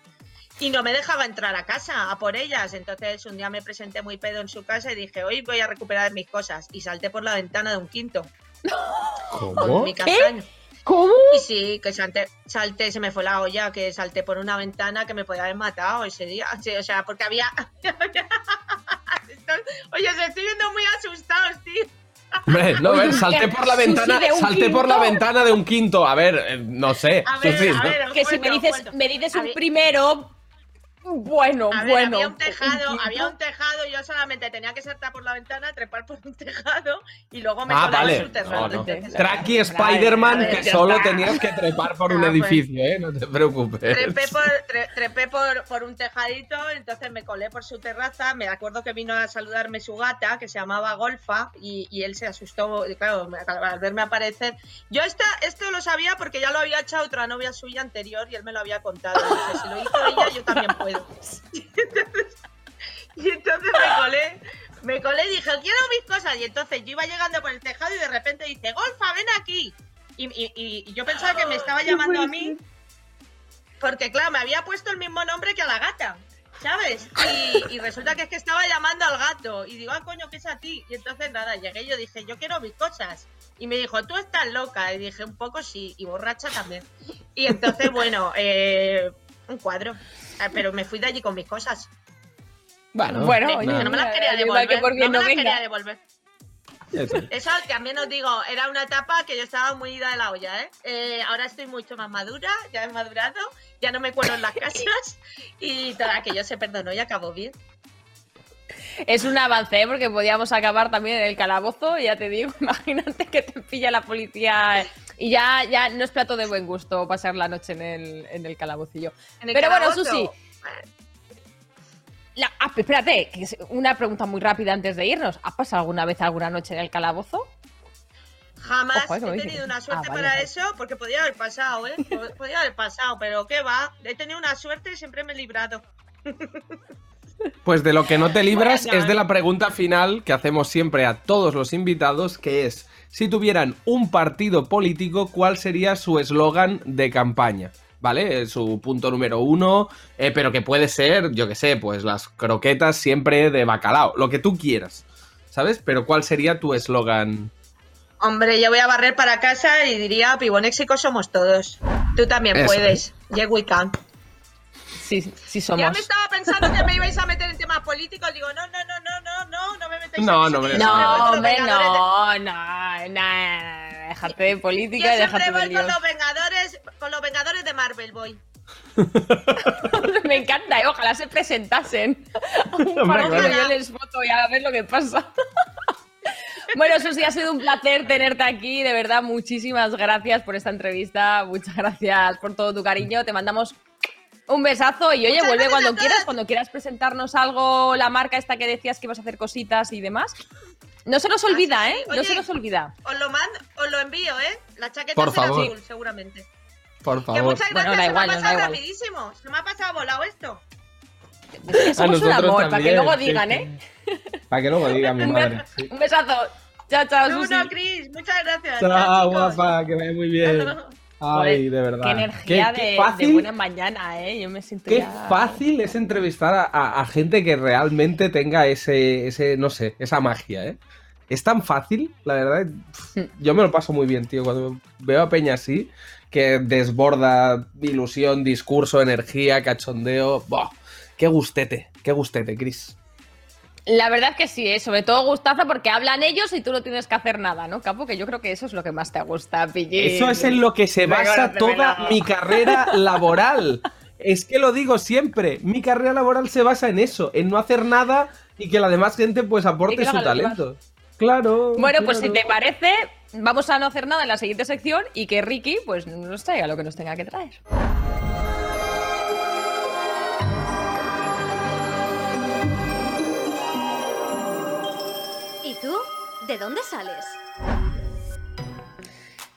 Speaker 10: y no me dejaba entrar a casa a por ellas. Entonces un día me presenté muy pedo en su casa y dije, hoy voy a recuperar mis cosas y salté por la ventana de un quinto con
Speaker 2: ¿Cómo?
Speaker 10: mi castaño.
Speaker 1: ¿Cómo?
Speaker 10: Y sí, que salté, salté, se me fue la olla, que salté por una ventana que me podía haber matado ese día. Sí, o sea, porque había. Oye, se estoy viendo muy asustados, tío.
Speaker 2: Hombre, no, a ver, salté por la ventana, salté por la ventana de un quinto. A ver, eh, no sé.
Speaker 10: A ver, os
Speaker 1: Que si me
Speaker 10: cuento, os
Speaker 1: dices, me dices un primero, bueno,
Speaker 10: A ver,
Speaker 1: bueno.
Speaker 10: había un tejado, había un tejado, yo solamente tenía que saltar por la ventana, trepar por un tejado y luego me
Speaker 2: Ah,
Speaker 10: colaba
Speaker 2: vale.
Speaker 10: en su terreno.
Speaker 2: No, no.
Speaker 10: Entonces,
Speaker 1: A
Speaker 2: Spider-Man, que solo
Speaker 1: está.
Speaker 2: tenías que trepar por un
Speaker 10: pues.
Speaker 2: edificio, ¿eh? No te preocupes.
Speaker 10: Trepé, por, tre- trepé por, por un tejadito, entonces me colé por su terraza. Me acuerdo que vino a saludarme su gata, que se llamaba Golfa, y, y él se asustó, y claro, al verme aparecer. Yo esta, esto lo sabía porque ya lo había hecho otra novia suya anterior y él me lo había contado. Y dije, si lo hizo ella, yo también puedo. Y entonces me colé, me colé y dije, quiero mis cosas. Y entonces yo iba llegando por el tejado y de repente dice, Golfa, ven aquí. Y, y- y- y yo pensaba que me estaba llamando a mí. Porque claro, me había puesto el mismo nombre que a la gata, ¿sabes? Y, y resulta que es que estaba llamando al gato. Y digo, ah, coño, que es a ti. Y entonces nada, llegué y yo dije, yo quiero mis cosas. Y me dijo, tú estás loca. Y dije, un poco sí, y borracha también. Y entonces, bueno, eh, un cuadro. Ah, Pero me fui de allí con mis cosas.
Speaker 2: Bueno,
Speaker 1: Bueno,
Speaker 10: que no me las quería devolver. no
Speaker 1: no
Speaker 10: me las quería devolver. Eso también os digo, era una etapa que yo estaba muy ida de la olla, ¿eh? Eh, Ahora estoy mucho más madura, ya he madurado, ya no me cuelo en las casas y todo aquello se perdonó y acabó bien.
Speaker 1: Es un avance, ¿eh? porque podíamos acabar también en el calabozo, ya te digo, imagínate que te pilla la policía y ya, ya no es plato de buen gusto pasar la noche en el, en el calabocillo.
Speaker 10: En el
Speaker 1: Pero bueno, Susi, la- ah, espérate, que es una pregunta muy rápida antes de irnos. ¿Has pasado alguna vez alguna noche en el calabozo?
Speaker 10: Jamás
Speaker 1: Ojo, eh,
Speaker 10: he tenido una suerte
Speaker 1: Ah, vale,
Speaker 10: para
Speaker 1: vale.
Speaker 10: eso, porque podía haber pasado, ¿eh? Po- Podía haber pasado, pero ¿qué va? He tenido una suerte y siempre me he librado.
Speaker 2: Pues de lo que no te libras
Speaker 10: Bueno.
Speaker 2: es de la pregunta final que hacemos siempre a todos los invitados, que es, si tuvieran un partido político, ¿cuál sería su eslogan de campaña? ¿Vale? Eh, Su punto número uno, eh, pero que puede ser, yo que sé, pues las croquetas siempre de bacalao, lo que tú quieras, ¿sabes? Pero ¿cuál sería tu eslogan?
Speaker 10: Hombre, yo voy a barrer para casa y diría, pibonéxicos somos todos. Tú también
Speaker 2: Eso.
Speaker 10: puedes. Yeah, we can.
Speaker 1: Sí, sí
Speaker 10: Ya
Speaker 1: somos.
Speaker 10: me estaba pensando que me ibais a meter en temas políticos. Digo, no, no, no, no, no, no, me metáis
Speaker 2: No,
Speaker 10: en
Speaker 2: no me-
Speaker 10: que
Speaker 1: No, hombre, no, no, no, déjate de política y
Speaker 10: siempre
Speaker 1: déjate de
Speaker 10: voy con los Vengadores, con los Vengadores de Marvel, voy.
Speaker 1: Me encanta, y ojalá se presentasen. a Un
Speaker 2: Hombre,
Speaker 1: partido,
Speaker 10: claro.
Speaker 1: yo les voto y a ver lo que pasa. Bueno, Susi, ha sido un placer tenerte aquí, de verdad, muchísimas gracias por esta entrevista, muchas gracias por todo tu cariño, te mandamos un besazo y oye,
Speaker 10: Muchas
Speaker 1: vuelve cuando quieras, cuando quieras presentarnos algo, la marca esta que decías que ibas a hacer cositas y demás. No se nos olvida,
Speaker 10: sí, sí.
Speaker 1: ¿eh? No se nos olvida.
Speaker 10: Os lo mando, os lo envío, ¿eh? La chaqueta
Speaker 2: Por
Speaker 10: será
Speaker 2: favor.
Speaker 10: azul, seguramente.
Speaker 2: Por
Speaker 10: Que
Speaker 2: favor.
Speaker 10: muchas
Speaker 1: Bueno,
Speaker 10: gracias,
Speaker 1: da
Speaker 10: se me ha pasado rapidísimo. Se me ha pasado volado esto.
Speaker 1: Es que somos un amor, para que
Speaker 2: también,
Speaker 1: luego digan,
Speaker 2: sí.
Speaker 1: ¿eh?
Speaker 2: Para que luego diga mi madre. sí.
Speaker 1: un besazo. Chao, chao,
Speaker 10: No,
Speaker 1: Susi.
Speaker 10: no, Cris, muchas gracias.
Speaker 2: Chao,
Speaker 10: chicos.
Speaker 2: guapa, que vaya muy bien. Ay, de verdad.
Speaker 1: Qué energía
Speaker 2: Qué-
Speaker 1: de,
Speaker 2: qué
Speaker 1: de
Speaker 2: fácil,
Speaker 1: buena mañana, ¿eh? Yo me siento
Speaker 2: Qué
Speaker 1: ya-
Speaker 2: fácil es entrevistar a, a- a gente que realmente tenga ese, ese, no sé, esa magia, ¿eh? Es tan fácil, la verdad. Yo me lo paso muy bien, tío. Cuando veo a Peña así, que desborda ilusión, discurso, energía, cachondeo. ¡Buah! ¡Qué gustete! ¡Qué gustete, Chris!
Speaker 1: La verdad que sí, ¿eh? sobre todo gustaza porque hablan ellos y tú no tienes que hacer nada, ¿no, Capo? Que yo creo que eso es lo que más te gusta, Pillín.
Speaker 2: Eso es en lo que se basa toda mi carrera laboral. Es que lo digo siempre, mi carrera laboral se basa en eso, en no hacer nada y que la demás gente pues aporte su talento. Claro.
Speaker 1: Bueno, pues si te parece, vamos a no hacer nada en la siguiente sección y que Ricky pues nos traiga lo que nos tenga que traer.
Speaker 5: ¿De dónde sales?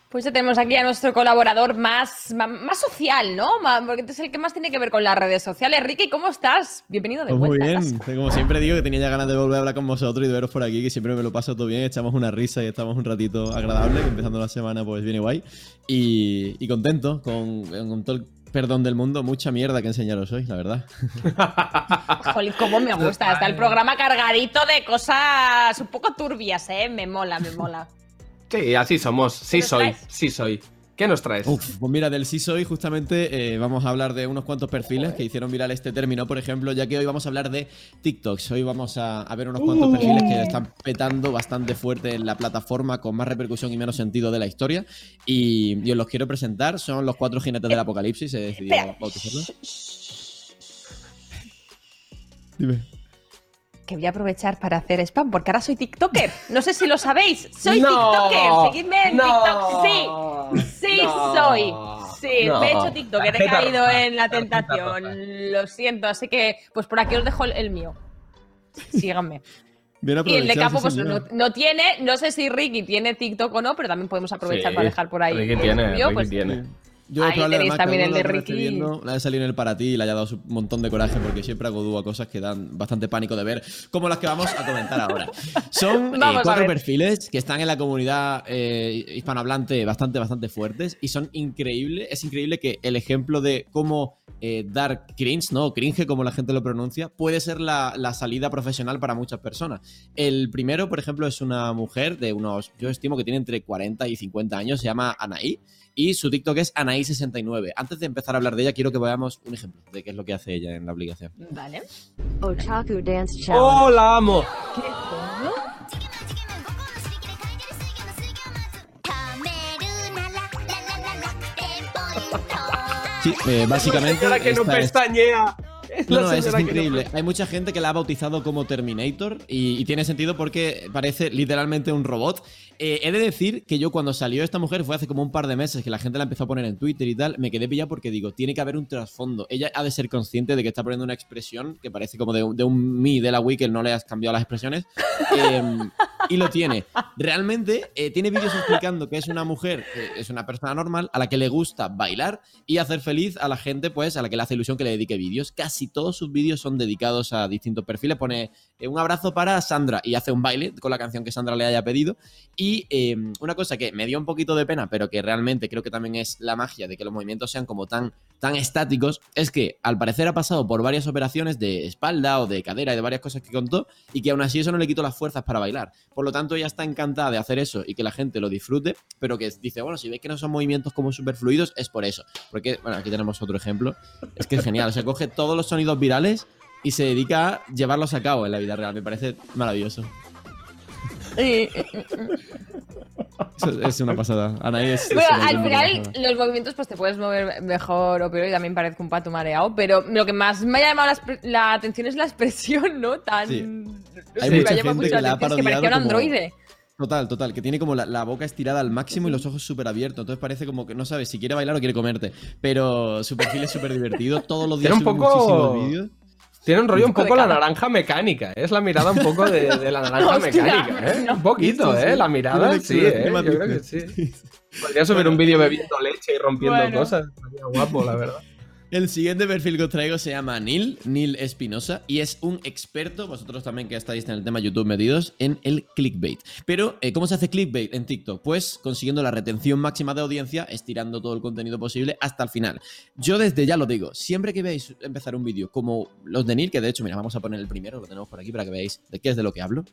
Speaker 1: Pues ya tenemos aquí a nuestro colaborador más, más, social, ¿no? Porque es el que más tiene que ver con las redes sociales. Ricky, ¿cómo estás? Bienvenido de
Speaker 11: Pues muy
Speaker 1: vuelta.
Speaker 11: bien, como siempre digo que tenía ya ganas de volver a hablar con vosotros y de veros por aquí, que siempre me lo paso todo bien, echamos una risa y estamos un ratito agradable, que empezando la semana pues viene guay. Y, y contento, con, con todo el perdón del mundo, mucha mierda que enseñaros hoy, la verdad.
Speaker 1: Jolín, cómo me gusta. Está el programa cargadito de cosas un poco turbias, ¿eh? Me mola, me mola.
Speaker 2: Sí, así somos. Sí soy, sí soy. ¿Qué nos traes?
Speaker 11: Uf, pues mira, del sí soy justamente eh, vamos a hablar de unos cuantos perfiles que hicieron viral este término, por ejemplo, ya que hoy vamos a hablar de TikToks. Hoy vamos a, a ver unos cuantos perfiles que están petando bastante fuerte en la plataforma con más repercusión y menos sentido de la historia. Y, y os los quiero presentar. Son los cuatro jinetes del apocalipsis. He decidido bautizarlos. Dime.
Speaker 1: Que voy a aprovechar para hacer spam, porque ahora soy TikToker. No sé si lo sabéis. Soy
Speaker 2: No,
Speaker 1: TikToker. Seguidme en
Speaker 2: no,
Speaker 1: TikTok. Sí, sí
Speaker 2: no,
Speaker 1: soy. Sí,
Speaker 2: no.
Speaker 1: me he hecho TikToker. He caído
Speaker 2: roja,
Speaker 1: en la tentación. Lo siento. Así que, pues por aquí os dejo el, mío. Síganme.
Speaker 11: Bien
Speaker 1: Y el de Capo, pues no, no tiene, no sé si Ricky tiene TikTok o no, pero también podemos aprovechar
Speaker 2: Sí,
Speaker 1: para dejar por ahí.
Speaker 2: Ricky
Speaker 1: el
Speaker 2: tiene, Ricky
Speaker 1: pues,
Speaker 2: tiene.
Speaker 11: Yo
Speaker 1: Ahí tenéis también el de Ricky.
Speaker 11: viendo, Le ha salido en el para ti y le haya dado un montón de coraje porque siempre hago dúo a cosas que dan bastante pánico de ver, como las que vamos a comentar ahora. Son eh, cuatro perfiles que están en la comunidad eh, hispanohablante bastante, bastante fuertes y son increíbles. Es increíble que el ejemplo de cómo eh, dar cringe, ¿no? Cringe, como la gente lo pronuncia, puede ser la, la salida profesional para muchas personas. El primero, por ejemplo, es una mujer de unos, yo estimo que tiene entre 40 y 50 años, se llama Anaí. Y su TikTok es Anaí69. Antes de empezar a hablar de ella, quiero que veamos un ejemplo de qué es lo que hace ella en la aplicación.
Speaker 1: Vale.
Speaker 12: Otaku Dance Challenge.
Speaker 2: ¡Oh, la amo!
Speaker 11: Sí, eh, básicamente.
Speaker 2: Señora que no
Speaker 11: esta es-
Speaker 2: pestañea. Es
Speaker 11: No, no, eso es
Speaker 2: no
Speaker 11: increíble. Hay mucha gente que la ha bautizado como Terminator y, y tiene sentido porque parece literalmente un robot. Eh, he de decir que yo cuando salió esta mujer fue hace como un par de meses que la gente la empezó a poner en Twitter y tal, me quedé pillado porque digo, tiene que haber un trasfondo. Ella ha de ser consciente de que está poniendo una expresión que parece como de, un- de un mi de la Wii que no le has cambiado las expresiones. Eh, y lo tiene. Realmente eh, tiene vídeos explicando que es una mujer, eh, es una persona normal a la que le gusta bailar y hacer feliz a la gente, pues a la que le hace ilusión que le dedique vídeos. Casi todos sus vídeos son dedicados a distintos perfiles. Pone eh, un abrazo para Sandra y hace un baile con la canción que Sandra le haya pedido. Y eh, una cosa que me dio un poquito de pena, pero que realmente creo que también es la magia de que los movimientos sean como tan, tan estáticos, es que al parecer ha pasado por varias operaciones de espalda o de cadera y de varias cosas que contó y que aún así eso no le quitó las fuerzas para bailar. Por lo tanto, ella está encantada de hacer eso y que la gente lo disfrute, pero que dice, bueno, si veis que no son movimientos como súper fluidos, es por eso. Porque, bueno, aquí tenemos otro ejemplo. Es que es genial, se coge todos los sonidos virales y se dedica a llevarlos a cabo en la vida real. Me parece maravilloso. Eso es una pasada. Anaí es.
Speaker 1: Bueno, al final los movimientos pues te puedes mover mejor o peor y también parezco un pato mareado, pero lo que más me ha llamado la, atención es la expresión, ¿no? Tan...
Speaker 11: Sí. Hay
Speaker 1: me
Speaker 11: mucha
Speaker 1: ha llamado
Speaker 11: gente
Speaker 1: mucho
Speaker 11: que la ha
Speaker 1: atención, es que parecía un
Speaker 11: como-
Speaker 1: androide.
Speaker 11: Total, total, que tiene como la, la boca estirada al máximo y los ojos súper abiertos. Entonces parece como que no sabes si quiere bailar o quiere comerte. Pero su perfil es súper divertido. Todos los días
Speaker 2: Tiene un
Speaker 11: sube
Speaker 2: poco-
Speaker 11: muchísimos vídeos.
Speaker 2: Tiene un rollo un
Speaker 1: poco
Speaker 2: la naranja mecánica. ¿eh? Es la mirada un poco de, de la naranja mecánica, ¿eh?
Speaker 1: no.
Speaker 2: Un poquito, ¿eh? La mirada, sí, ¿eh? Yo creo que sí. Podría subir un vídeo bebiendo leche y rompiendo
Speaker 1: Bueno.
Speaker 2: cosas. Estaría guapo, la verdad.
Speaker 11: El siguiente perfil que os traigo se llama Neil, Neil Espinosa, y es un experto, vosotros también que estáis en el tema YouTube metidos, en el clickbait. Pero, eh, ¿cómo se hace clickbait en TikTok? Pues consiguiendo la retención máxima de audiencia, estirando todo el contenido posible hasta el final. Yo desde ya lo digo, siempre que veáis empezar un vídeo como los de Neil, que de hecho, mira, vamos a poner el primero, lo tenemos por aquí para que veáis de qué es de lo que hablo.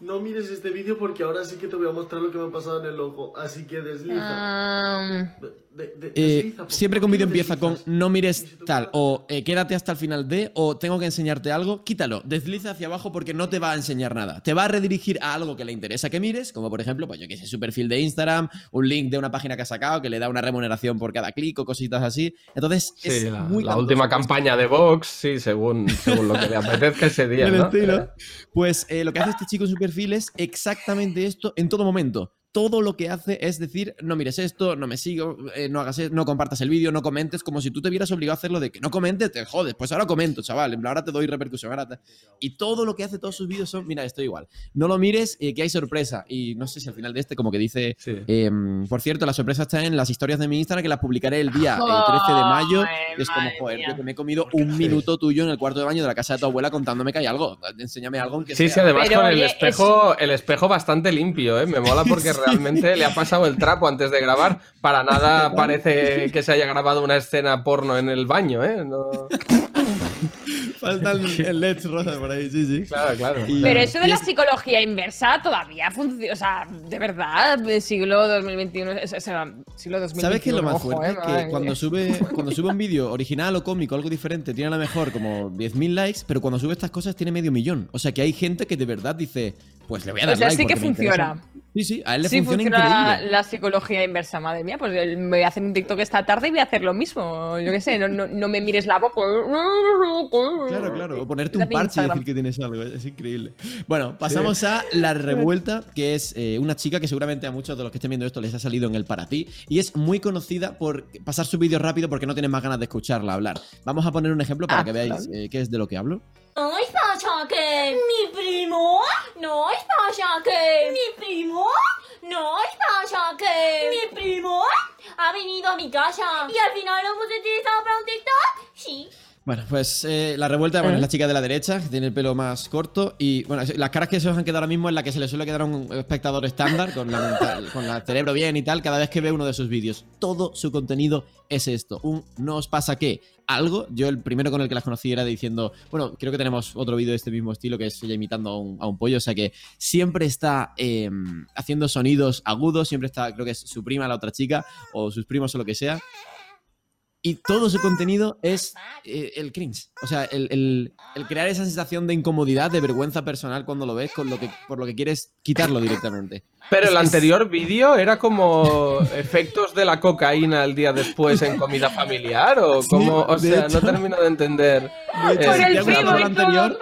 Speaker 13: No mires este vídeo porque ahora sí que te voy a mostrar lo que me ha pasado en el ojo. Así que desliza. De- de-
Speaker 11: Eh,
Speaker 13: desliza,
Speaker 11: siempre que un vídeo empieza con no mires tal o eh, quédate hasta el final de o tengo que enseñarte algo, quítalo, desliza hacia abajo porque no te va a enseñar nada. Te va a redirigir a algo que le interesa que mires, como por ejemplo, pues yo que sé, su perfil de Instagram, un link de una página que ha sacado que le da una remuneración por cada clic o cositas así. Entonces,
Speaker 2: Sí,
Speaker 11: es
Speaker 2: la,
Speaker 11: muy
Speaker 2: la última campaña de Vox, sí, según, según lo que le apetezca ese día, ¿no?
Speaker 11: estilo. Pues eh, lo que hace este chico en su perfil es exactamente esto en todo momento. Todo lo que hace es decir, no mires esto, no me sigo, eh, no hagas esto, no compartas el vídeo, no comentes, como si tú te vieras obligado a hacerlo de que no comentes, te jodes, pues ahora comento, chaval, ahora te doy repercusión, ahora te- Y todo lo que hace todos sus vídeos son, mira, estoy igual, no lo mires, eh, que hay sorpresa. Y no sé si al final de este como que dice,
Speaker 2: Sí.
Speaker 11: eh, por cierto, la sorpresa está en las historias de mi Instagram que las publicaré el día eh, 13 de mayo. Y es como, joder, tío, que me he comido un minuto tuyo en el cuarto de baño de la casa de tu abuela contándome que hay algo. Enséñame algo aunque
Speaker 2: Sí,
Speaker 11: sea.
Speaker 2: sí, además
Speaker 1: Pero,
Speaker 2: con el
Speaker 1: oye,
Speaker 2: espejo, el espejo bastante limpio, ¿eh? Me mola porque realmente le ha pasado el trapo antes de grabar. Para nada parece que se haya grabado una escena porno en el baño, ¿eh? No-
Speaker 11: Falta el, el LED rosa por ahí, sí, sí.
Speaker 2: Claro, claro.
Speaker 11: Y-
Speaker 1: Pero eso de la
Speaker 11: es-
Speaker 1: psicología inversa todavía funciona. O sea, de verdad, del siglo 2021. O sea, siglo 2021.
Speaker 11: ¿Sabes qué es lo más
Speaker 1: ojo,
Speaker 11: fuerte?
Speaker 1: eh, madre
Speaker 11: que cuando sube, cuando sube un vídeo original o cómico, algo diferente, tiene a lo mejor como 10.000 likes, pero cuando sube estas cosas tiene medio millón. O sea que hay gente que de verdad dice, pues le voy a dar
Speaker 1: O sea,
Speaker 11: like
Speaker 1: sí que funciona.
Speaker 11: Sí, sí, a él le
Speaker 1: Sí,
Speaker 11: funciona,
Speaker 1: funciona la,
Speaker 11: increíble.
Speaker 1: la psicología inversa, madre mía. Pues me voy a hacer un TikTok esta tarde y voy a hacer lo mismo. Yo qué sé, no, no, no me mires la boca.
Speaker 11: Claro, claro. O ponerte un parche y decir que tienes algo. Es increíble. Bueno, pasamos a La Revuelta, que es eh, una chica que seguramente a muchos de los que estén viendo esto les ha salido en el para ti. Y es muy conocida por pasar sus vídeos rápido porque no tienen más ganas de escucharla hablar. Vamos a poner un ejemplo para
Speaker 1: Ah,
Speaker 11: que veáis eh, qué es de lo que hablo.
Speaker 5: ¿No es para que mi primo? ¿No es para que mi primo? ¿No es para que mi primo ha venido a mi casa y al final lo hemos utilizado para un TikTok? Sí.
Speaker 11: Bueno, pues eh, la revuelta, bueno, es la chica de la derecha, que tiene el pelo más corto. Y bueno, las caras que se os han quedado ahora mismo es la que se le suele quedar a un espectador estándar, con la mental- con el cerebro bien y tal, cada vez que ve uno de sus vídeos. Todo su contenido es esto. Un no os pasa qué. Algo, yo el primero con el que las conocí era diciendo, bueno, creo que tenemos otro vídeo de este mismo estilo que es ella imitando a un, a un pollo, o sea que siempre está eh, haciendo sonidos agudos, siempre está, creo que es su prima, la otra chica, o sus primos o lo que sea. Y todo su contenido es eh, el cringe. O sea, el, el- el crear esa sensación de incomodidad, de vergüenza personal cuando lo ves, con lo que, por lo que quieres quitarlo directamente.
Speaker 2: Pero el anterior vídeo era como efectos de la cocaína el día después en comida familiar o como, o sea,
Speaker 11: hecho.
Speaker 2: no termino de entender.
Speaker 11: De hecho,
Speaker 2: eh,
Speaker 1: Por el y
Speaker 11: anterior,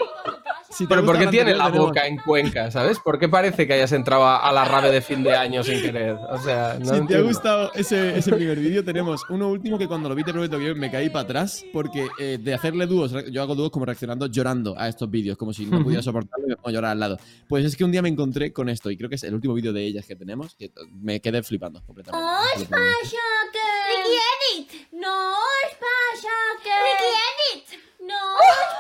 Speaker 11: si
Speaker 2: Pero ¿por
Speaker 11: gustado
Speaker 2: qué
Speaker 11: lo
Speaker 2: tiene la boca en Cuenca, sabes? ¿Por qué parece que hayas entrado a la rave de fin de año sin querer? O sea, no
Speaker 11: Si te ha gustado ese, ese primer vídeo, tenemos uno último que cuando lo vi te prometo que me caí para atrás porque eh, de hacerle dúos, yo hago dúos como reaccionando llorando a estos vídeos, como si no pudiera soportarlo y me pongo a llorar al lado. Pues es que un día me encontré con esto y creo que es el último vídeo de ellas que tenemos, que me quedé flipando completamente.
Speaker 5: ¿No es
Speaker 11: completamente.
Speaker 5: para que... Ricky Edit. No es para que... Ricky Edit. No.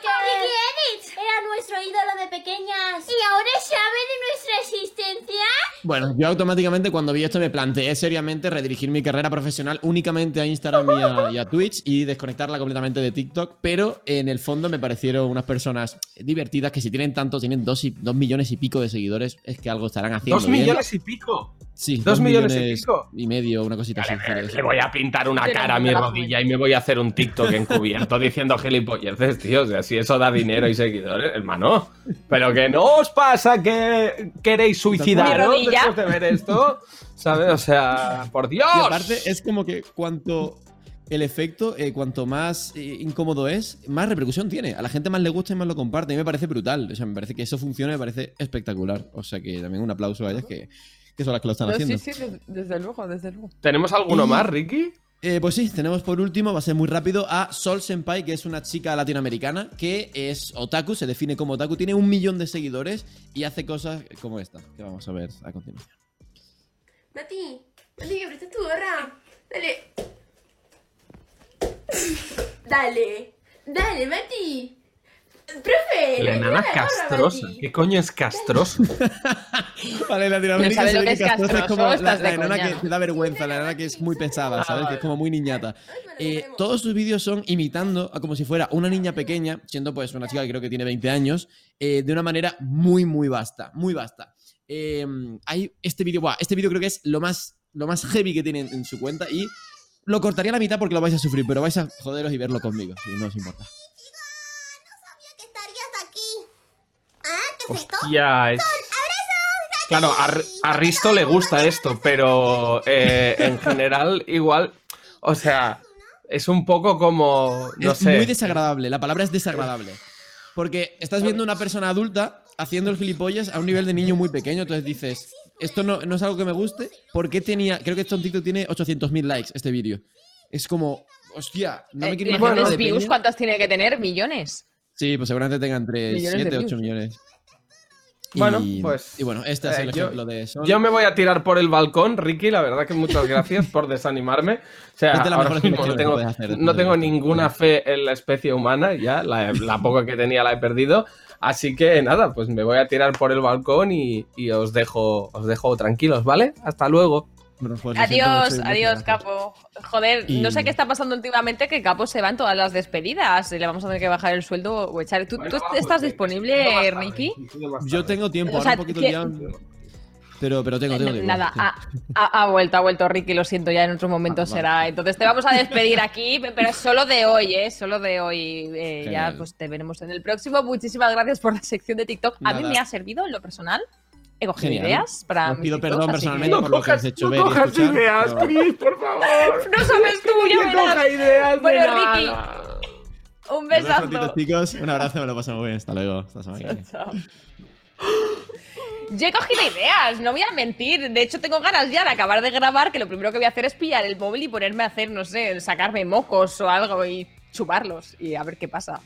Speaker 5: Ricky Edit. Era nuestro ídolo de pequeñas. ¿Y ahora sabe de nuestra existencia?
Speaker 11: Bueno, yo automáticamente cuando vi esto me planteé seriamente redirigir mi carrera profesional únicamente a Instagram y a, y a Twitch y desconectarla completamente de TikTok, pero en el fondo me parecieron unas personas divertidas que si tienen tanto, tienen dos, y, dos millones y pico de seguidores, es que algo estarán haciendo
Speaker 2: Dos
Speaker 11: bien.
Speaker 2: millones y pico.
Speaker 11: Sí,
Speaker 2: dos millones y pico.
Speaker 11: y medio, una cosita así.
Speaker 2: Le voy a pintar una
Speaker 1: Pero
Speaker 2: cara a mi rodilla y me voy a hacer un TikTok encubierto diciendo gilipolleces, tío. O sea, si eso da dinero y seguidores, hermano. Pero que no os pasa que queréis suicidaros después de ver esto. ¿Sabes? O sea, por Dios.
Speaker 11: Y aparte es como que cuanto el efecto, eh, cuanto más eh, incómodo es, más repercusión tiene. A la gente más le gusta y más lo comparte. A mí me parece brutal. O sea, me parece que eso funciona, me parece espectacular. O sea que también un aplauso a ellas que, que son las que lo están
Speaker 1: No,
Speaker 11: haciendo.
Speaker 1: sí, sí, des- desde luego, desde luego.
Speaker 2: ¿Tenemos alguno
Speaker 11: Y-
Speaker 2: más, Ricky?
Speaker 11: Eh, pues sí, tenemos por último, va a ser muy rápido, a Sol Senpai, que es una chica latinoamericana que es otaku, se define como otaku, tiene un millón de seguidores y hace cosas como esta, que vamos a ver a continuación.
Speaker 14: Mati, Mati, que prestes tu gorra. Dale. Dale. Dale, Mati. Profe.
Speaker 2: La enana castrosa. ¿Qué coño es castroso?
Speaker 11: Vale, en Latinoamérica
Speaker 1: No
Speaker 11: se ve
Speaker 1: que es
Speaker 11: castrosa es como la, la enana
Speaker 1: coña,
Speaker 11: que te da vergüenza, la enana que es muy pesada, ¿sabes? Que es como muy niñata. Eh, todos sus vídeos son imitando a como si fuera una niña pequeña, siendo pues una chica que creo que tiene 20 años, eh, de una manera muy, muy vasta, muy vasta. Eh, hay este vídeo, este vídeo creo que es lo más, lo más heavy que tiene en, en su cuenta y lo cortaría a la mitad porque lo vais a sufrir, pero vais a joderos y verlo conmigo, si no os importa.
Speaker 5: que estarías aquí. ¿Ah? ¿Qué es esto?
Speaker 2: Hostia, es... Claro, a, a Risto le gusta esto, pero eh, en general igual, o sea, es un poco como, no
Speaker 11: es
Speaker 2: sé.
Speaker 11: muy desagradable, la palabra es desagradable. Porque estás viendo una persona adulta haciendo el gilipollas a un nivel de niño muy pequeño, entonces dices, esto no, no es algo que me guste, ¿por qué tenía, creo que esto en TikTok tiene 800.000 likes este vídeo? Es como, hostia, no me
Speaker 1: Eh,
Speaker 11: quiero
Speaker 1: millones
Speaker 11: imaginar
Speaker 1: de
Speaker 11: de
Speaker 1: views. ¿cuántos tiene que tener? Millones.
Speaker 11: Sí, pues seguramente tenga entre
Speaker 1: Millones de
Speaker 11: 7 8
Speaker 1: views.
Speaker 11: millones.
Speaker 2: Bueno,
Speaker 11: Y-
Speaker 2: pues,
Speaker 11: Y bueno, este es
Speaker 2: eh,
Speaker 11: el
Speaker 2: yo-
Speaker 11: ejemplo de Sol.
Speaker 2: Yo me voy a tirar por el balcón, Ricky, la verdad que muchas gracias por desanimarme. O sea, ahora mismo no tengo,
Speaker 11: hacer
Speaker 2: no ninguna fe en la especie humana, ya, la, la poca que tenía la he perdido. Así que nada, pues me voy a tirar por el balcón y, y os dejo, os dejo tranquilos, ¿vale? Hasta luego.
Speaker 11: Pues
Speaker 1: Adiós, adiós. Capo. Joder,
Speaker 11: Y-
Speaker 1: no sé qué está pasando últimamente, que Capo se va en todas las despedidas. Le vamos a tener que bajar el sueldo o echar. ¿Tú, tú estás disponible, Ricky?
Speaker 11: Yo tengo tiempo,
Speaker 1: O
Speaker 11: ahora un poquito
Speaker 1: que-
Speaker 11: ya. Pero, pero tengo, tengo tiempo.
Speaker 1: Nada, ha, ha- ha vuelto, ha vuelto Ricky, lo siento, ya en otro momento
Speaker 11: Ah, vale.
Speaker 1: será. Entonces te vamos a despedir aquí, pero solo de hoy, ¿eh? Solo de hoy. Eh, ya pues te veremos en el próximo. Muchísimas gracias por la sección de TikTok. A mí me ha servido en lo personal. He cogido
Speaker 11: Genial.
Speaker 1: ideas para.
Speaker 11: Os pido perdón
Speaker 1: así
Speaker 11: personalmente
Speaker 1: que-
Speaker 11: por lo que has hecho ver y
Speaker 2: cojas
Speaker 11: escuchar.
Speaker 2: ideas,
Speaker 11: pero-
Speaker 2: Chris, por favor.
Speaker 1: No sabes tú, ya
Speaker 2: Que
Speaker 1: verás.
Speaker 2: coja ideas de
Speaker 1: Bueno, Ricky,
Speaker 2: nada.
Speaker 1: un besazo.
Speaker 11: chicos. Un abrazo, me lo pasamos muy bien. Hasta luego. Hasta semana.
Speaker 1: Chao. Yo he cogido ideas, no voy a mentir. De hecho, tengo ganas ya de acabar de grabar, que lo primero que voy a hacer es pillar el móvil y ponerme a hacer, no sé, sacarme mocos o algo y chuparlos y a ver qué pasa.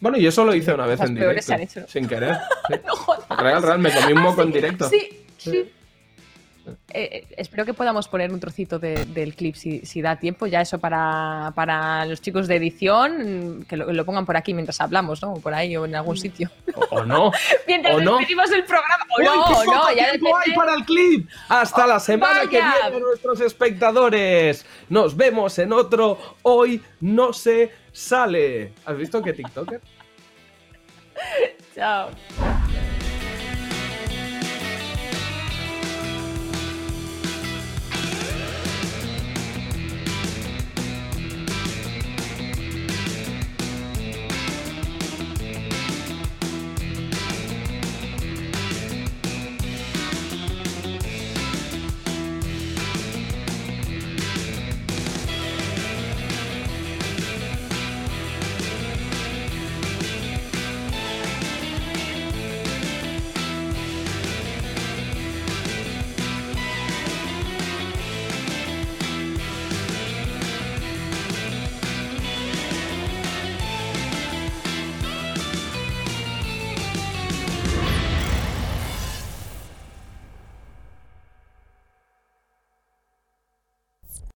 Speaker 2: Bueno, yo eso lo hice una vez en directo.
Speaker 1: se han hecho.
Speaker 2: Sin querer. sí. Real, real, me comí un moco en directo.
Speaker 1: Sí, sí. Eh, eh, espero que podamos poner un trocito de- del clip si, si da tiempo. Ya eso para, para los chicos de edición, que lo, lo pongan por aquí mientras hablamos, ¿no? O por ahí o en algún sitio.
Speaker 2: O, o no.
Speaker 1: Mientras
Speaker 2: ¿O no?
Speaker 1: el programa. O
Speaker 2: Uy,
Speaker 1: no,
Speaker 2: qué
Speaker 1: no, ya
Speaker 2: tiempo hay para el clip. Hasta la semana que viene, nuestros espectadores. Nos vemos en otro Hoy No Se Sale. ¿Has visto qué TikToker?
Speaker 1: Chao.